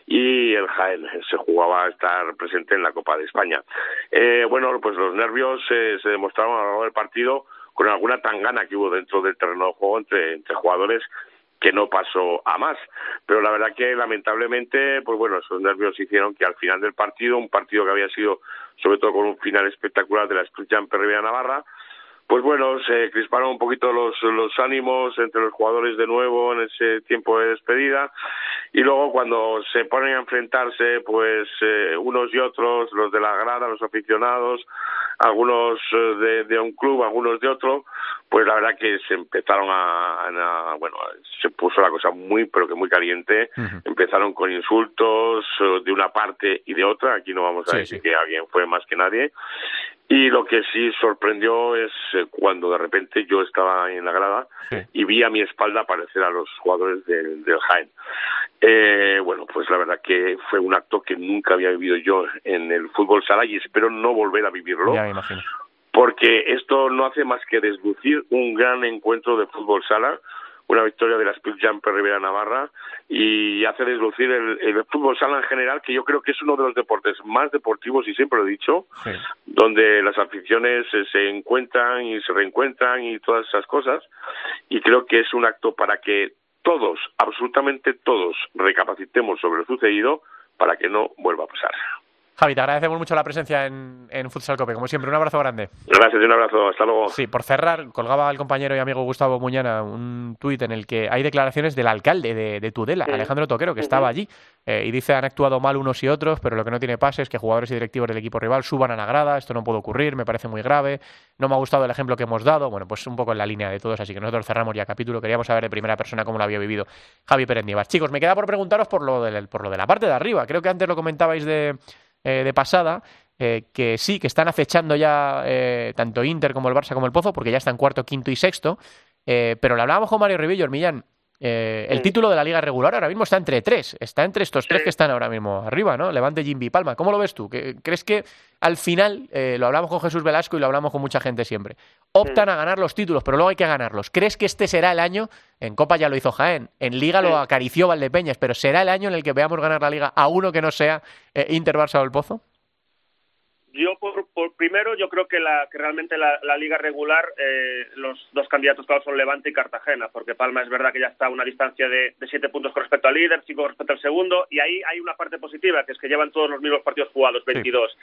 y el Jaén se jugaba a estar presente en la Copa de España. Eh, bueno, pues los nervios eh, se demostraron a lo largo del partido con alguna tangana que hubo dentro del terreno de juego entre, entre jugadores que no pasó a más. Pero la verdad que lamentablemente, pues bueno, esos nervios hicieron que al final del partido, un partido que había sido sobre todo con un final espectacular de la Street Jumper Rivera Navarra, pues bueno, se crisparon un poquito los, los ánimos entre los jugadores de nuevo en ese tiempo de despedida y luego cuando se ponen a enfrentarse pues eh, unos y otros, los de la grada, los aficionados, algunos eh, de, de un club, algunos de otro, pues la verdad que se empezaron a, bueno, se puso la cosa muy, pero que muy caliente. Empezaron con insultos eh, de una parte y de otra. Aquí no vamos a decir que alguien fue más que nadie. Y lo que sí sorprendió es eh, cuando de repente yo estaba en la grada y vi a mi espalda aparecer a los jugadores del, del Jaén. Eh, bueno, pues la verdad que fue un acto que nunca había vivido yo en el fútbol sala y espero no volver a vivirlo. Ya me imagino porque esto no hace más que deslucir un gran encuentro de fútbol sala, una victoria de la Speed Jumper Rivera Navarra y hace deslucir el, fútbol sala en general, que yo creo que es uno de los deportes más deportivos, y siempre lo he dicho, donde las aficiones se encuentran y se reencuentran y todas esas cosas, y creo que es un acto para que todos, absolutamente todos, recapacitemos sobre lo sucedido para que no vuelva a pasar. Javi, te agradecemos mucho la presencia en, en Futsal Cope. Como siempre, un abrazo grande. Gracias y un abrazo. Hasta luego. Sí, por cerrar, colgaba el compañero y amigo Gustavo Muñana un tuit en el que hay declaraciones del alcalde de, Tudela, Alejandro Toquero, que estaba allí. Eh, y dice, han actuado mal unos y otros, pero lo que no tiene pase es que jugadores y directivos del equipo rival suban a la grada. Esto no puede ocurrir, me parece muy grave. No me ha gustado el ejemplo que hemos dado. Bueno, pues un poco en la línea de todos, así que nosotros cerramos ya capítulo. Queríamos saber de primera persona cómo lo había vivido Javi Perendivas. Chicos, me queda por preguntaros por lo, de, por lo de la parte de arriba. Creo que antes lo comentabais de eh, de pasada, eh, que sí, que están acechando ya eh, tanto Inter como el Barça como el Pozo, porque ya están cuarto, quinto y sexto. pero le hablábamos con Mario Ribillo, Millán. el título de la liga regular ahora mismo está entre tres, está entre estos tres que están ahora mismo arriba, ¿no? Levante, Jimmy Palma. ¿Cómo lo ves tú? ¿Crees que al final, lo hablamos con Jesús Velasco y lo hablamos con mucha gente siempre, optan a ganar los títulos, pero luego hay que ganarlos? ¿Crees que este será el año? En Copa ya lo hizo Jaén, en Liga lo acarició Valdepeñas, pero ¿será el año en el que veamos ganar la Liga a uno que no sea Inter, Barça o el Pozo? Yo por, primero yo creo que, la, que realmente la, liga regular eh, los dos candidatos claros son Levante y Cartagena porque Palma es verdad que ya está a una distancia de, siete puntos con respecto al líder cinco con respecto al segundo y ahí hay una parte positiva que es que llevan todos los mismos partidos jugados 22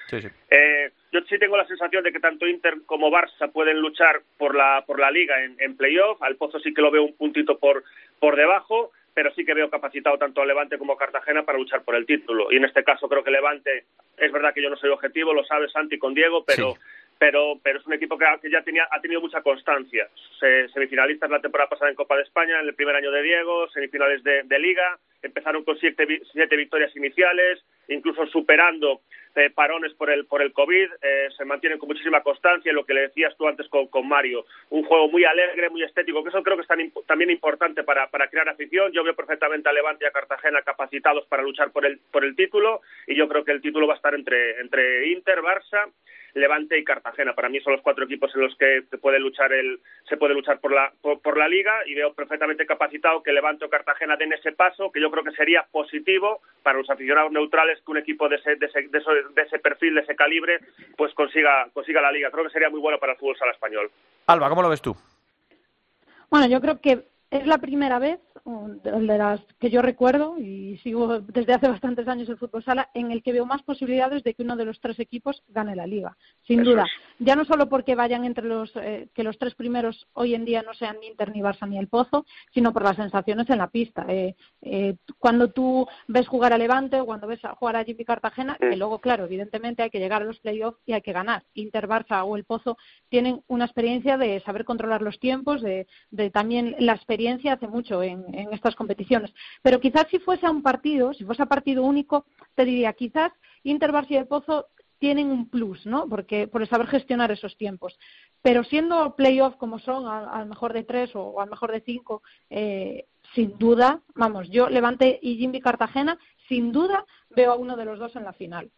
eh, yo sí tengo la sensación de que tanto Inter como Barça pueden luchar por la por la liga en, en playoff. Al Pozo sí que lo veo un puntito por por debajo pero sí que veo capacitado tanto a Levante como a Cartagena para luchar por el título. Y en este caso creo que Levante, es verdad que yo no soy objetivo, lo sabe Santi con Diego, pero pero pero es un equipo que, ya tenía, ha tenido mucha constancia. Se, semifinalistas la temporada pasada en Copa de España, en el primer año de Diego, semifinales de, Liga, empezaron con siete, siete victorias iniciales, incluso superando eh, parones por el por el COVID, eh, se mantienen con muchísima constancia, lo que le decías tú antes con, con Mario, un juego muy alegre, muy estético, que eso creo que es también importante para, para crear afición. Yo veo perfectamente a Levante y a Cartagena capacitados para luchar por el por el título y yo creo que el título va a estar entre entre Inter, Barça Levante y Cartagena. Para mí son los cuatro equipos en los que se puede luchar el se puede luchar por la por, la liga y veo perfectamente capacitado que Levante o Cartagena den ese paso que yo creo que sería positivo para los aficionados neutrales que un equipo de ese, de ese, de ese, perfil, de ese calibre, pues consiga consiga la liga. Creo que sería muy bueno para el fútbol sala español. Alba, ¿cómo lo ves tú? Bueno, yo creo que es la primera vez de las que yo recuerdo y sigo desde hace bastantes años el fútbol sala en el que veo más posibilidades de que uno de los tres equipos gane la liga sin duda. ya no solo porque vayan entre los eh, que los tres primeros hoy en día no sean ni Inter ni Barça ni el Pozo sino por las sensaciones en la pista. Eh, eh, cuando tú ves jugar a Levante o cuando ves jugar a Jimmy Cartagena que luego claro evidentemente hay que llegar a los playoffs y hay que ganar. Inter Barça o el Pozo tienen una experiencia de saber controlar los tiempos de, de también la experiencia hace mucho en en estas competiciones. Pero quizás si fuese a un partido, si fuese a partido único, te diría, quizás Inter, Barça y El Pozo tienen un plus, ¿no? Porque por saber gestionar esos tiempos. Pero siendo playoff como son, al, mejor de tres o, al mejor de cinco, eh, sin duda, vamos, yo Levante y Jimmy Cartagena, sin duda veo a uno de los dos en la final.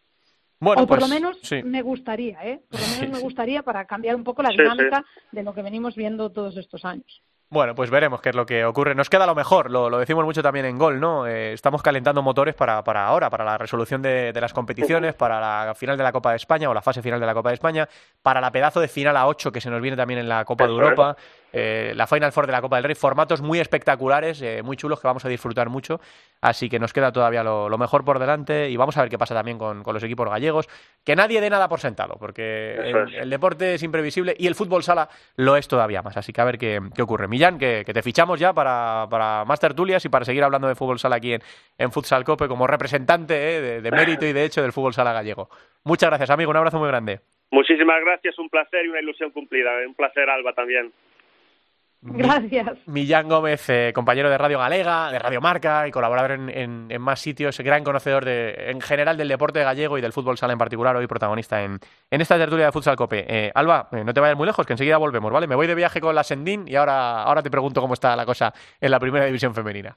Bueno, o por lo pues, menos me gustaría, ¿eh? Por lo menos me gustaría para cambiar un poco la dinámica de lo que venimos viendo todos estos años. Bueno, pues veremos qué es lo que ocurre. Nos queda lo mejor, lo, decimos mucho también en Gol, ¿no? Eh, estamos calentando motores para, para ahora, para la resolución de, las competiciones, para la final de la Copa de España o la fase final de la Copa de España, para la pedazo de final a 8 que se nos viene también en la Copa de Europa. Eh, la Final Four de la Copa del Rey, formatos muy espectaculares, eh, muy chulos que vamos a disfrutar mucho, así que nos queda todavía lo, mejor por delante y vamos a ver qué pasa también con, los equipos gallegos, que nadie dé nada por sentado, porque el, deporte es imprevisible y el fútbol sala lo es todavía más, así que a ver qué, ocurre. Millán, que, te fichamos ya para, para más tertulias y para seguir hablando de fútbol sala aquí en, en Futsal Cope como representante de, de mérito y de hecho del fútbol sala gallego. Muchas gracias, amigo, un abrazo muy grande. Muchísimas gracias, un placer y una ilusión cumplida. Un placer, Alba, también. Gracias. Millán Gómez, eh, compañero de Radio Galega, de Radio Marca y colaborador en, en, más sitios, gran conocedor de, en general del deporte gallego y del fútbol sala en particular, hoy protagonista en, en esta tertulia de Futsal Cope. Eh, Alba, eh, no te vayas muy lejos, que enseguida volvemos, ¿vale? Me voy de viaje con la Sendín y ahora, ahora te pregunto cómo está la cosa en la primera división femenina.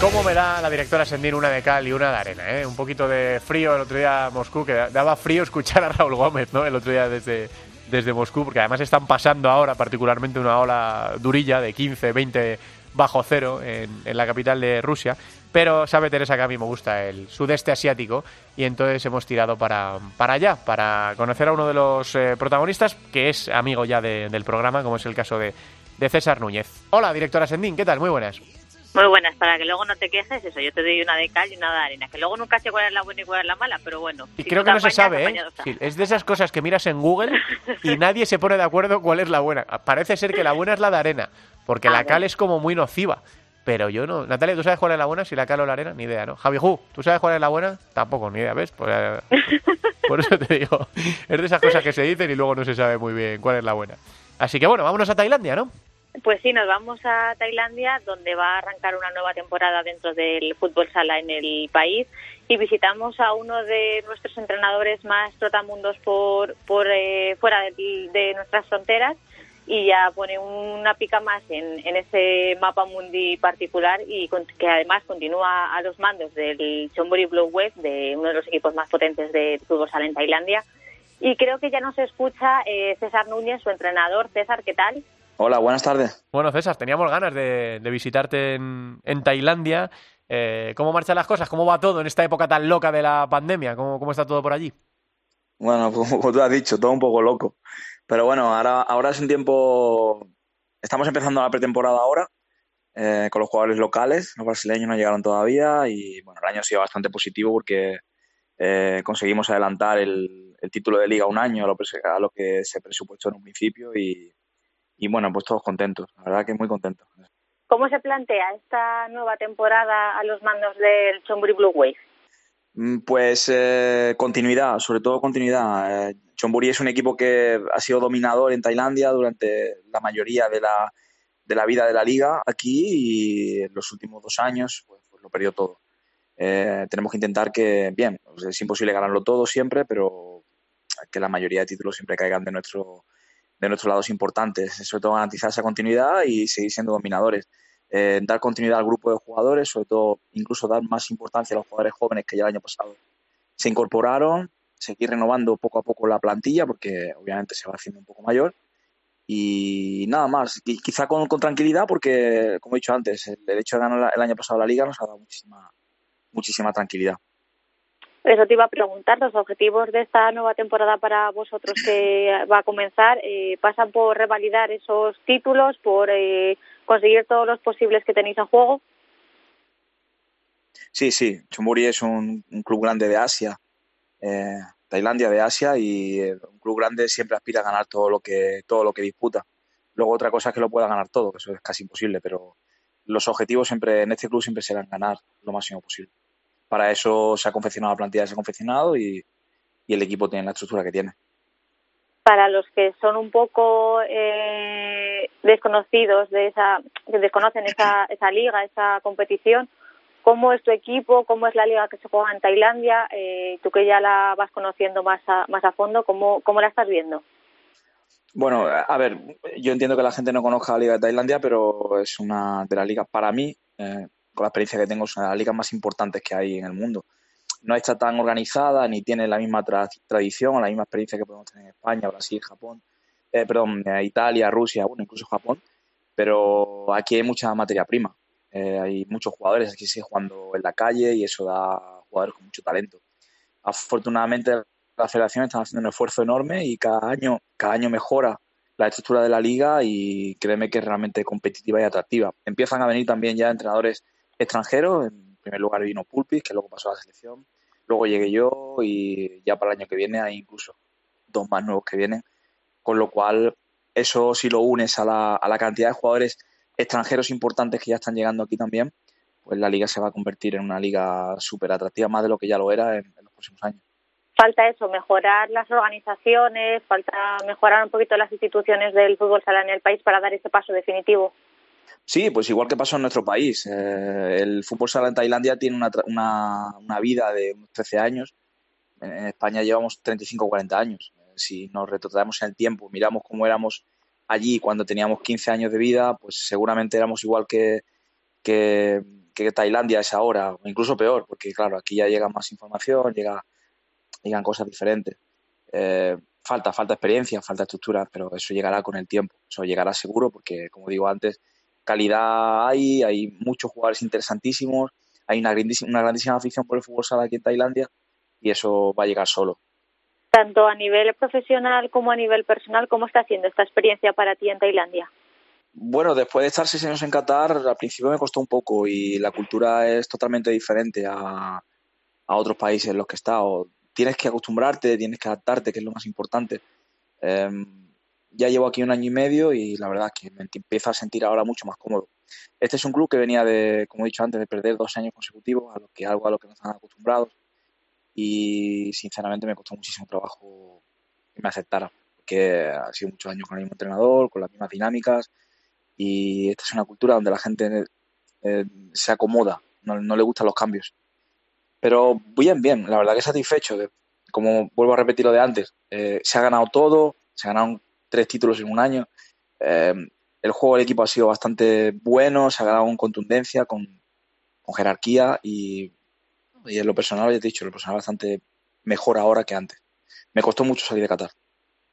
¿Cómo me da la directora Sendín una de cal y una de arena? Eh? Un poquito de frío el otro día en Moscú, que daba frío escuchar a Raúl Gómez ¿no? el otro día desde, desde Moscú, porque además están pasando ahora particularmente una ola durilla de 15, 20 bajo cero en, la capital de Rusia. Pero sabe Teresa que a mí me gusta el sudeste asiático y entonces hemos tirado para, para allá, para conocer a uno de los eh, protagonistas que es amigo ya del programa, como es el caso de, de César Núñez. Hola, directora Sendín, ¿qué tal? Muy buenas. Muy buenas, para que luego no te quejes, eso, yo te doy una de cal y una de arena, que luego nunca sé cuál es la buena y cuál es la mala, pero bueno. Y creo que no se sabe, ¿eh? es de esas cosas que miras en Google y nadie se pone de acuerdo cuál es la buena. Parece ser que la buena es la de arena, porque la cal es como muy nociva. Pero yo no. Natalia, ¿tú sabes cuál es la buena? Si la cal o la arena, ni idea, ¿no? Javi Ju, ¿tú sabes cuál es la buena? Tampoco, ni idea, ¿ves? Pues, por eso te digo. Es de esas cosas que se dicen y luego no se sabe muy bien cuál es la buena. Así que bueno, vámonos a Tailandia, ¿no? Pues sí, nos vamos a Tailandia, donde va a arrancar una nueva temporada dentro del fútbol sala en el país y visitamos a uno de nuestros entrenadores más trotamundos por, por eh, fuera de, nuestras fronteras y ya pone una pica más en, ese mapa mundi particular y que además continúa a los mandos del Chonburi Blue Wave, de uno de los equipos más potentes de fútbol sala en Tailandia. Y creo que ya nos escucha eh, César Núñez, su entrenador. César, ¿qué tal? Hola, buenas tardes. Bueno, César, teníamos ganas de, visitarte en, Tailandia. Eh, ¿Cómo marchan las cosas? ¿Cómo va todo en esta época tan loca de la pandemia? ¿Cómo, cómo está todo por allí? Bueno, como tú has dicho, todo un poco loco. Pero bueno, ahora, ahora es un tiempo... Estamos empezando la pretemporada ahora eh, con los jugadores locales. Los brasileños no llegaron todavía y bueno, el año ha sido bastante positivo porque eh, conseguimos adelantar el, título de liga un año a lo, a lo que se presupuestó en un principio y, y bueno, pues todos contentos, la verdad que muy contentos. ¿Cómo se plantea esta nueva temporada a los mandos del Chonburi Blue Wave? Mm, pues eh, continuidad, sobre todo continuidad. Eh, Chonburi es un equipo que ha sido dominador en Tailandia durante la mayoría de la, de la vida de la liga aquí y en los últimos dos años pues, pues lo perdió todo. Eh, tenemos que intentar que, bien, es imposible ganarlo todo siempre, pero que la mayoría de títulos siempre caigan de nuestro, de nuestros lados importantes, sobre todo garantizar esa continuidad y seguir siendo dominadores. Eh, dar continuidad al grupo de jugadores, sobre todo incluso dar más importancia a los jugadores jóvenes que ya el año pasado se incorporaron, seguir renovando poco a poco la plantilla porque obviamente se va haciendo un poco mayor y nada más, y quizá con, tranquilidad porque, como he dicho antes, el, hecho de ganar el año pasado la liga nos ha dado muchísima, muchísima tranquilidad. Eso te iba a preguntar, los objetivos de esta nueva temporada para vosotros que va a comenzar eh, pasan por revalidar esos títulos, por eh, conseguir todos los posibles que tenéis en juego. Sí, sí, Chumuri es un, club grande de Asia, eh, Tailandia de Asia y un club grande siempre aspira a ganar todo lo que todo lo que disputa. Luego otra cosa es que lo pueda ganar todo, que eso es casi imposible, pero los objetivos siempre en este club siempre serán ganar lo máximo posible para eso se ha confeccionado la plantilla, se ha confeccionado y, y el equipo tiene la estructura que tiene. Para los que son un poco eh, desconocidos de esa, que desconocen esa, esa liga, esa competición, ¿cómo es tu equipo? ¿Cómo es la liga que se juega en Tailandia? Eh, tú que ya la vas conociendo más a, más a fondo, ¿cómo, ¿cómo la estás viendo? Bueno, a ver, yo entiendo que la gente no conozca la Liga de Tailandia, pero es una de las ligas, para mí, eh, con la experiencia que tengo, es una de las ligas más importantes que hay en el mundo. No está tan organizada ni tiene la misma tradición o la misma experiencia que podemos tener en España, Brasil, Japón, eh, perdón, eh, Italia, Rusia, bueno, incluso Japón, pero aquí hay mucha materia prima. hay muchos jugadores aquí sigue jugando en la calle y eso da jugadores con mucho talento. Afortunadamente, la federación está haciendo un esfuerzo enorme y cada año, cada año mejora la estructura de la liga y créeme que es realmente competitiva y atractiva. Empiezan a venir también ya entrenadores extranjeros. En primer lugar vino Pulpis, que luego pasó a la selección. Luego llegué yo y ya para el año que viene hay incluso dos más nuevos que vienen. Con lo cual, eso si lo unes a la, a la cantidad de jugadores extranjeros importantes que ya están llegando aquí también, pues la liga se va a convertir en una liga súper atractiva, más de lo que ya lo era en los próximos años falta eso, mejorar las organizaciones, falta mejorar un poquito las instituciones del fútbol sala en el país para dar ese paso definitivo. Sí, pues igual que pasó en nuestro país. Eh, el fútbol sala en Tailandia tiene una, una, una vida de unos 13 años. En España llevamos 35 o 40 años. Si nos retrocedemos en el tiempo, miramos cómo éramos allí cuando teníamos 15 años de vida, pues seguramente éramos igual que, que, Tailandia es ahora, o incluso peor, porque claro, aquí ya llega más información, llega digan cosas diferentes. Eh, falta, falta experiencia, falta estructura, pero eso llegará con el tiempo, eso llegará seguro porque, como digo antes, calidad hay, hay muchos jugadores interesantísimos, hay una grandísima, una grandísima afición por el fútbol sala aquí en Tailandia y eso va a llegar solo. Tanto a nivel profesional como a nivel personal, ¿cómo está haciendo esta experiencia para ti en Tailandia? Bueno, después de estar seis años en Qatar, al principio me costó un poco y la cultura es totalmente diferente a, a otros países en los que he estado tienes que acostumbrarte, tienes que adaptarte, que es lo más importante. Em, ya llevo aquí un año y medio y la verdad que me empiezo a sentir ahora mucho más cómodo. Este es un club que venía de, como he dicho antes, de perder dos años consecutivos, a lo que algo a lo que no están acostumbrados. Y sinceramente me costó muchísimo trabajo que me aceptara, porque ha sido muchos años con el mismo entrenador, con las mismas dinámicas. Y esta es una cultura donde la gente eh, se acomoda, no le gustan los cambios. Pero bien, bien, la verdad que satisfecho. como vuelvo a repetir lo de antes, eh, se ha ganado todo, se ganaron tres títulos en un año. Eh, el juego del equipo ha sido bastante bueno, se ha ganado con contundencia, con, jerarquía y, y, en lo personal, ya te he dicho, lo personal bastante mejor ahora que antes. Me costó mucho salir de Qatar.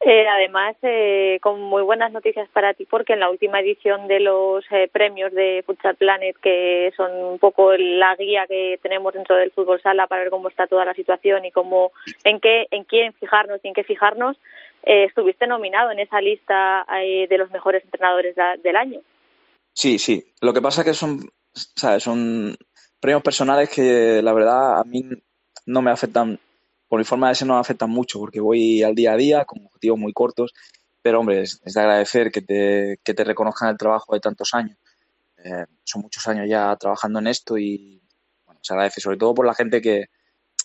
Eh, además, eh, con muy buenas noticias para ti, porque en la última edición de los eh, premios de Futsal Planet, que son un poco la guía que tenemos dentro del fútbol sala para ver cómo está toda la situación y cómo, en qué, en quién fijarnos y en qué fijarnos, eh, estuviste nominado en esa lista de los mejores entrenadores del año. Sí, sí. Lo que pasa es que son, ¿sabes? son premios personales que la verdad a mí no me afectan por mi forma de ser no me afectan mucho porque voy al día a día con objetivos muy cortos, pero hombre, es, de agradecer que te, reconozcan el trabajo de tantos años. Eh, son muchos años ya trabajando en esto y se agradece sobre todo por la gente que,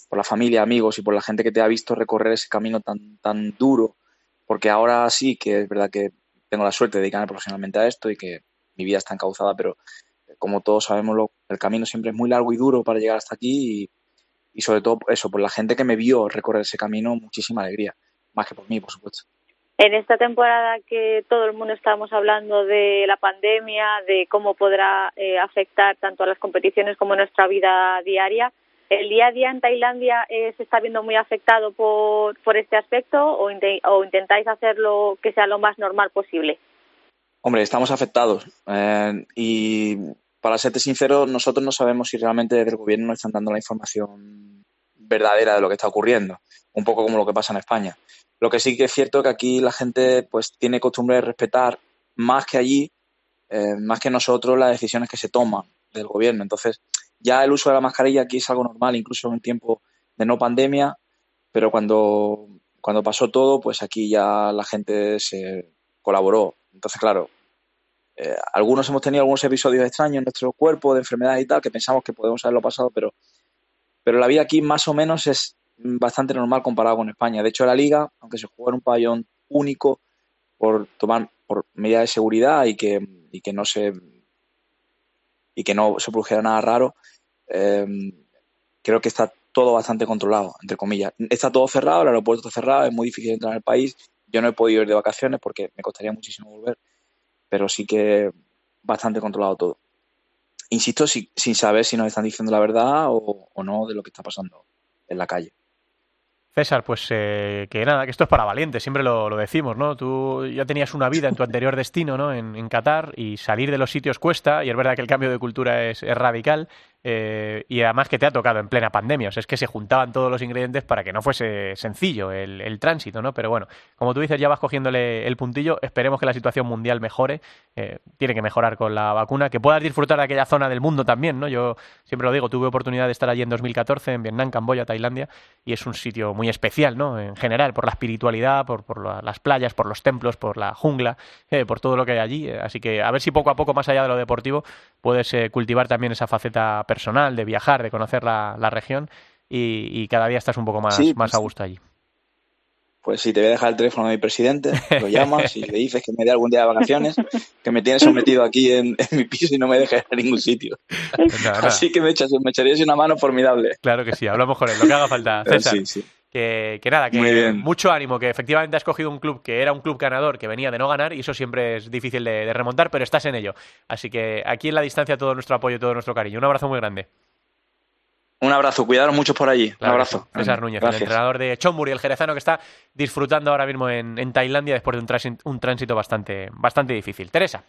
por la familia, amigos y por la gente que te ha visto recorrer ese camino tan, duro, porque ahora sí que es verdad que tengo la suerte de dedicarme profesionalmente a esto y que mi vida está encauzada, pero como todos sabemos, lo, el camino siempre es muy largo y duro para llegar hasta aquí y sobre todo eso, por la gente que me vio recorrer ese camino, muchísima alegría, más que por mí, por supuesto. En esta temporada que todo el mundo estamos hablando de la pandemia, de cómo podrá eh, afectar tanto a las competiciones como a nuestra vida diaria, ¿el día a día en Tailandia eh, se está viendo muy afectado por, por este aspecto o, o, intentáis hacerlo que sea lo más normal posible? Hombre, estamos afectados eh, y para serte sincero, nosotros no sabemos si realmente desde el gobierno nos están dando la información verdadera de lo que está ocurriendo, un poco como lo que pasa en España. Lo que sí que es cierto es que aquí la gente pues tiene costumbre de respetar más que allí, eh, más que nosotros, las decisiones que se toman del gobierno. Entonces, ya el uso de la mascarilla aquí es algo normal, incluso en tiempo de no pandemia, pero cuando, cuando pasó todo, pues aquí ya la gente se colaboró. Entonces, claro, eh, algunos hemos tenido algunos episodios extraños en nuestro cuerpo de enfermedades y tal, que pensamos que podemos haberlo pasado, pero, pero la vida aquí más o menos es bastante normal comparado con España. De hecho, la liga, aunque se juega en un pabellón único por tomar por medidas de seguridad y que, y que no se y que no se produjera nada raro, eh, creo que está todo bastante controlado, entre comillas. Está todo cerrado, el aeropuerto está cerrado, es muy difícil entrar en el país. Yo no he podido ir de vacaciones porque me costaría muchísimo volver, pero sí que bastante controlado todo. Insisto, sin saber si nos están diciendo la verdad o no de lo que está pasando en la calle. César, pues eh, que nada, que esto es para valientes, siempre lo, decimos, ¿no? Tú ya tenías una vida en tu anterior destino, ¿no? En, en, Qatar y salir de los sitios cuesta y es verdad que el cambio de cultura es radical eh, y además que te ha tocado en plena pandemia. O sea, es que se juntaban todos los ingredientes para que no fuese sencillo el, tránsito, ¿no? Pero bueno, como tú dices, ya vas cogiéndole el puntillo. Esperemos que la situación mundial mejore. Eh, tiene que mejorar con la vacuna. Que puedas disfrutar de aquella zona del mundo también, ¿no? Yo siempre lo digo, tuve oportunidad de estar allí en 2014, en Vietnam, Camboya, Tailandia, y es un sitio muy especial, ¿no? En general, por la espiritualidad, por, por las playas, por los templos, por la jungla, eh, por todo lo que hay allí. Así que a ver si poco a poco, más allá de lo deportivo, puedes cultivar también esa faceta personal, de viajar, de conocer la, región y, cada día estás un poco más, más a gusto allí. Pues si te voy a dejar el teléfono de mi presidente, lo llamas y le dices que me dé algún día de vacaciones, que me tienes sometido aquí en, mi piso y no me dejes en ningún sitio. Pues Así que me, echas, me echarías una mano formidable. Claro que sí, hablamos con él, lo que haga falta, César. Que, nada, que mucho ánimo, que efectivamente has cogido un club que era un club ganador, que venía de no ganar, y eso siempre es difícil de, remontar, pero estás en ello. Así que aquí en la distancia todo nuestro apoyo, todo nuestro cariño. Un abrazo muy grande. Un abrazo, cuidaros mucho por allí. Un abrazo. César Núñez, el entrenador de Chonburi, el jerezano que está disfrutando ahora mismo en, Tailandia después de un, tránsito, bastante, bastante difícil. Teresa.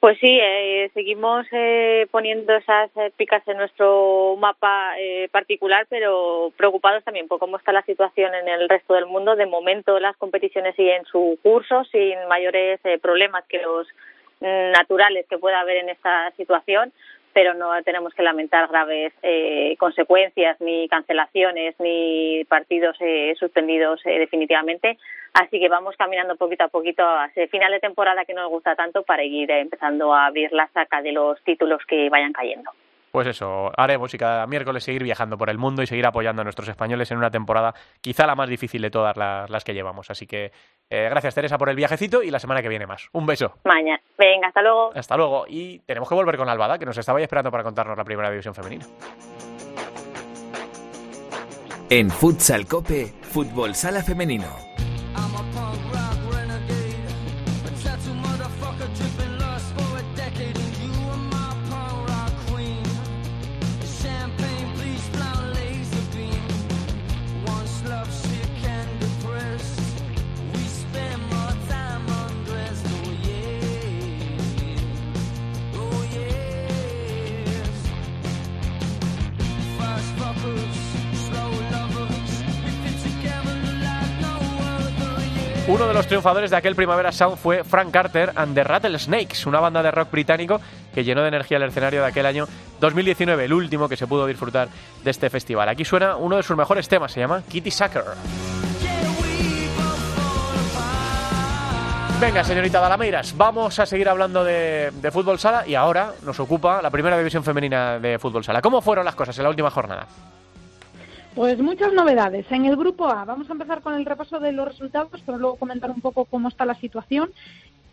Pues sí, eh, seguimos eh, poniendo esas eh, picas en nuestro mapa particular, pero preocupados también por cómo está la situación en el resto del mundo. De momento las competiciones siguen su curso sin mayores problemas que los mm, naturales que pueda haber en esta situación pero no tenemos que lamentar graves eh, consecuencias, ni cancelaciones, ni partidos eh, suspendidos eh, definitivamente. Así que vamos caminando poquito a poquito hacia el final de temporada que nos gusta tanto para ir empezando a abrir la saca de los títulos que vayan cayendo pues eso, haremos y cada miércoles seguir viajando por el mundo y seguir apoyando a nuestros españoles en una temporada quizá la más difícil de todas las, que llevamos. Así que eh, gracias Teresa por el viajecito y la semana que viene más. Un beso. Mañana. Venga, hasta luego. Hasta luego. Y tenemos que volver con Albada, que nos estaba esperando para contarnos la primera división femenina. En Futsal Cope, Fútbol Sala Femenino. De los triunfadores de aquel Primavera Sound fue Frank Carter and the Rattlesnakes, una banda de rock británico que llenó de energía el escenario de aquel año 2019, el último que se pudo disfrutar de este festival. Aquí suena uno de sus mejores temas, se llama Kitty Sucker. Venga, señorita Dalameiras, vamos a seguir hablando de, de, fútbol sala y ahora nos ocupa la primera división femenina de fútbol sala. ¿Cómo fueron las cosas en la última jornada? Pues muchas novedades. En el grupo A vamos a empezar con el repaso de los resultados, pero luego comentar un poco cómo está la situación,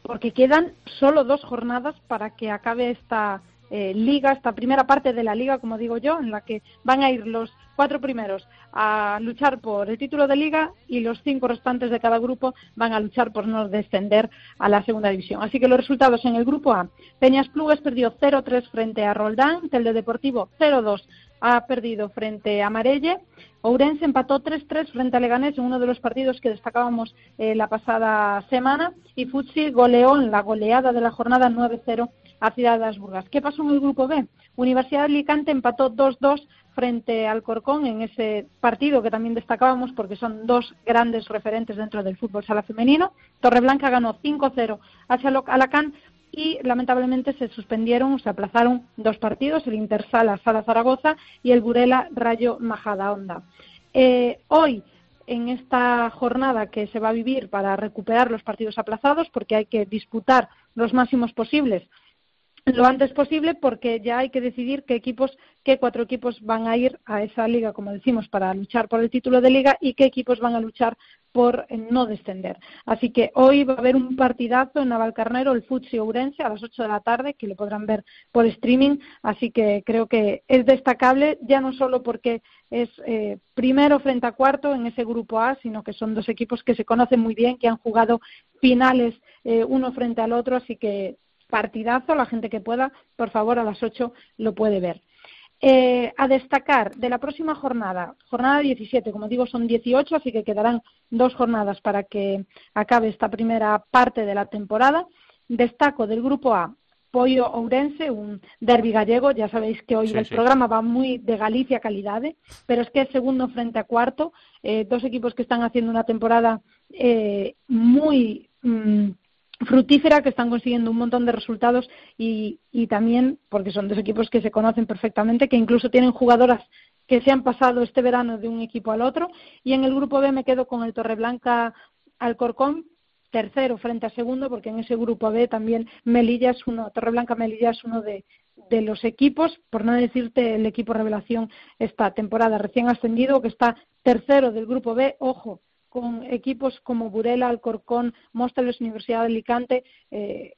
porque quedan solo dos jornadas para que acabe esta eh, liga, esta primera parte de la liga, como digo yo, en la que van a ir los cuatro primeros a luchar por el título de liga y los cinco restantes de cada grupo van a luchar por no descender a la segunda división. Así que los resultados en el grupo A. Peñas Plugues perdió 0-3 frente a Roldán, Telde Deportivo 0-2 ha perdido frente a Marelle. Ourense empató 3-3 frente a Leganés en uno de los partidos que destacábamos eh, la pasada semana. Y Futsi goleó en la goleada de la jornada 9-0 a Ciudad de las Burgas. ¿Qué pasó en el grupo B? Universidad de Alicante empató 2-2 frente al Corcón en ese partido que también destacábamos porque son dos grandes referentes dentro del fútbol sala femenino. Torreblanca ganó 5-0 hacia Alacán y lamentablemente se suspendieron, se aplazaron dos partidos, el Intersala Sala Zaragoza y el Burela Rayo Majada Onda. Eh, hoy, en esta jornada que se va a vivir para recuperar los partidos aplazados, porque hay que disputar los máximos posibles lo antes posible porque ya hay que decidir qué equipos, qué cuatro equipos van a ir a esa liga, como decimos, para luchar por el título de liga y qué equipos van a luchar por eh, no descender. Así que hoy va a haber un partidazo en Navalcarnero, el Futsi Ourense, a las 8 de la tarde, que lo podrán ver por streaming. Así que creo que es destacable, ya no solo porque es eh, primero frente a cuarto en ese grupo A, sino que son dos equipos que se conocen muy bien, que han jugado finales eh, uno frente al otro, así que partidazo, la gente que pueda, por favor, a las 8 lo puede ver. Eh, a destacar de la próxima jornada, jornada 17, como digo, son 18, así que quedarán dos jornadas para que acabe esta primera parte de la temporada. Destaco del grupo A, Pollo Ourense, un derby gallego. Ya sabéis que hoy el programa va muy de Galicia calidad, pero es que es segundo frente a cuarto. Eh, dos equipos que están haciendo una temporada eh, muy. Mm, fructífera que están consiguiendo un montón de resultados y, y, también porque son dos equipos que se conocen perfectamente, que incluso tienen jugadoras que se han pasado este verano de un equipo al otro. Y en el grupo B me quedo con el Torreblanca Alcorcón, tercero frente a segundo, porque en ese grupo B también Melilla es uno, Torreblanca Melilla es uno de, de los equipos, por no decirte el equipo revelación esta temporada recién ascendido, que está tercero del grupo B, ojo, con equipos como Burela, Alcorcón, Móstoles, Universidad de Alicante, eh,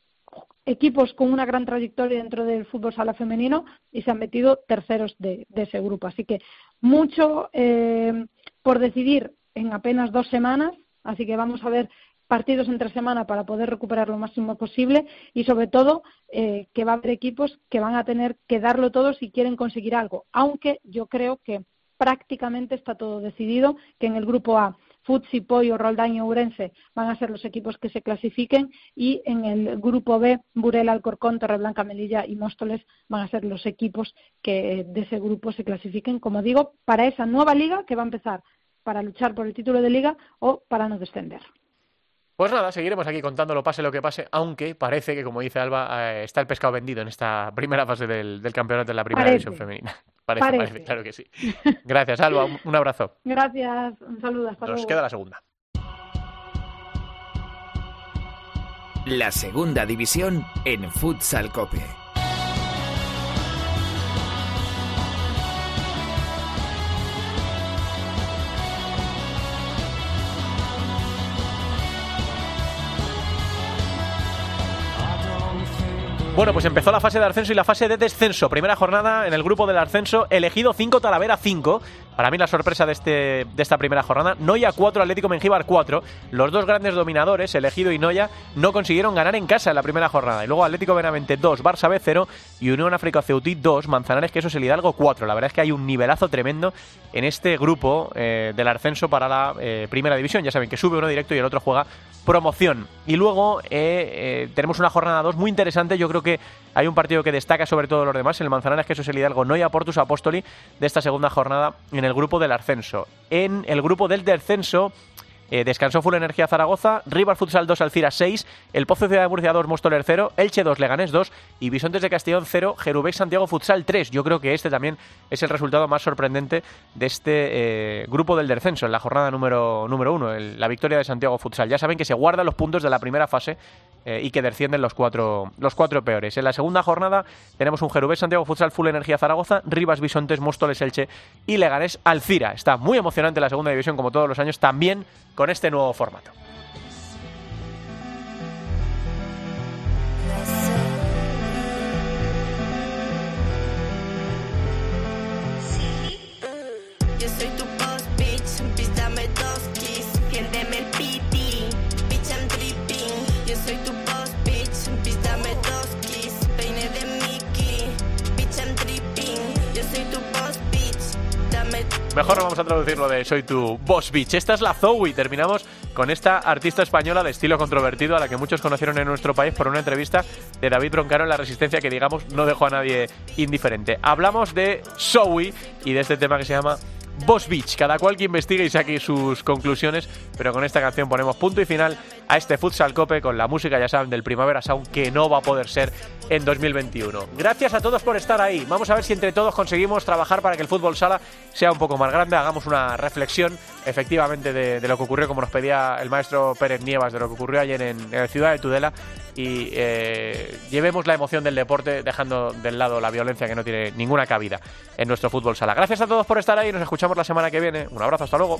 equipos con una gran trayectoria dentro del fútbol sala femenino y se han metido terceros de, ese grupo. Así que mucho eh, por decidir en apenas dos semanas, así que vamos a ver partidos entre semana para poder recuperar lo máximo posible y sobre todo eh, que va a haber equipos que van a tener que darlo todo si quieren conseguir algo, aunque yo creo que prácticamente está todo decidido, que en el grupo A Futsi, Pollo, Roldán y van a ser los equipos que se clasifiquen y en el grupo B, Burela, Alcorcón, Torreblanca, Melilla y Móstoles van a ser los equipos que de ese grupo se clasifiquen, como digo, para esa nueva liga que va a empezar para luchar por el título de liga o para no descender. Pues nada, seguiremos aquí contándolo, pase lo que pase, aunque parece que, como dice Alba, eh, está el pescado vendido en esta primera fase del, campeonato de la primera división femenina. Parece, parece, claro que sí. Gracias, Alba, un, abrazo. Gracias, un saludo, hasta Nos queda la segunda. La segunda división en Futsal Cope. Bueno, pues empezó la fase de ascenso y la fase de descenso. Primera jornada en el grupo del ascenso, elegido 5 Talavera 5. Para mí la sorpresa de, este, de esta primera jornada, Noya 4, Atlético Mengíbar 4. Los dos grandes dominadores, Elegido y Noya, no consiguieron ganar en casa en la primera jornada. Y luego Atlético Benavente 2, Barça B 0 y Unión África Ceutí 2, Manzanares que eso es el Hidalgo 4. La verdad es que hay un nivelazo tremendo en este grupo eh, del ascenso para la eh, primera división. Ya saben que sube uno directo y el otro juega promoción. Y luego eh, tenemos una jornada 2 muy interesante. Yo creo que hay un partido que destaca sobre todo los demás. El Manzanares, que eso es el Hidalgo, Noia Portus Apóstoli de esta segunda jornada en el grupo del ascenso. En el grupo del descenso eh, descansó Full Energía Zaragoza, Rival Futsal 2 Alcira 6, El Pozo Ciudad de Murcia 2 Mostoler 0, Elche 2 Leganés 2 y Bisontes de Castellón 0, Jerubex Santiago Futsal 3. Yo creo que este también es el resultado más sorprendente de este eh, grupo del descenso en la jornada número 1, la victoria de Santiago Futsal. Ya saben que se guardan los puntos de la primera fase eh, y que descienden los cuatro, los cuatro peores. En la segunda jornada tenemos un Jerubex Santiago Futsal Full Energía Zaragoza, Rivas Bisontes, Móstoles Elche y Leganés Alcira. Está muy emocionante la segunda división como todos los años, también con este nuevo formato. Mejor no vamos a traducirlo de Soy tu Boss Beach. Esta es la Zoe. Terminamos con esta artista española de estilo controvertido a la que muchos conocieron en nuestro país por una entrevista de David Broncano en La Resistencia que, digamos, no dejó a nadie indiferente. Hablamos de Zoe y de este tema que se llama Boss Beach. Cada cual que investigue y saque sus conclusiones, pero con esta canción ponemos punto y final a este Futsal Cope con la música, ya saben, del Primavera Sound que no va a poder ser en 2021. Gracias a todos por estar ahí. Vamos a ver si entre todos conseguimos trabajar para que el fútbol sala sea un poco más grande, hagamos una reflexión efectivamente de, lo que ocurrió, como nos pedía el maestro Pérez Nievas, de lo que ocurrió ayer en, Ciudad de Tudela. Y eh, llevemos la emoción del deporte dejando del lado la violencia que no tiene ninguna cabida en nuestro fútbol sala. Gracias a todos por estar ahí, nos escuchamos la semana que viene. Un abrazo, hasta luego.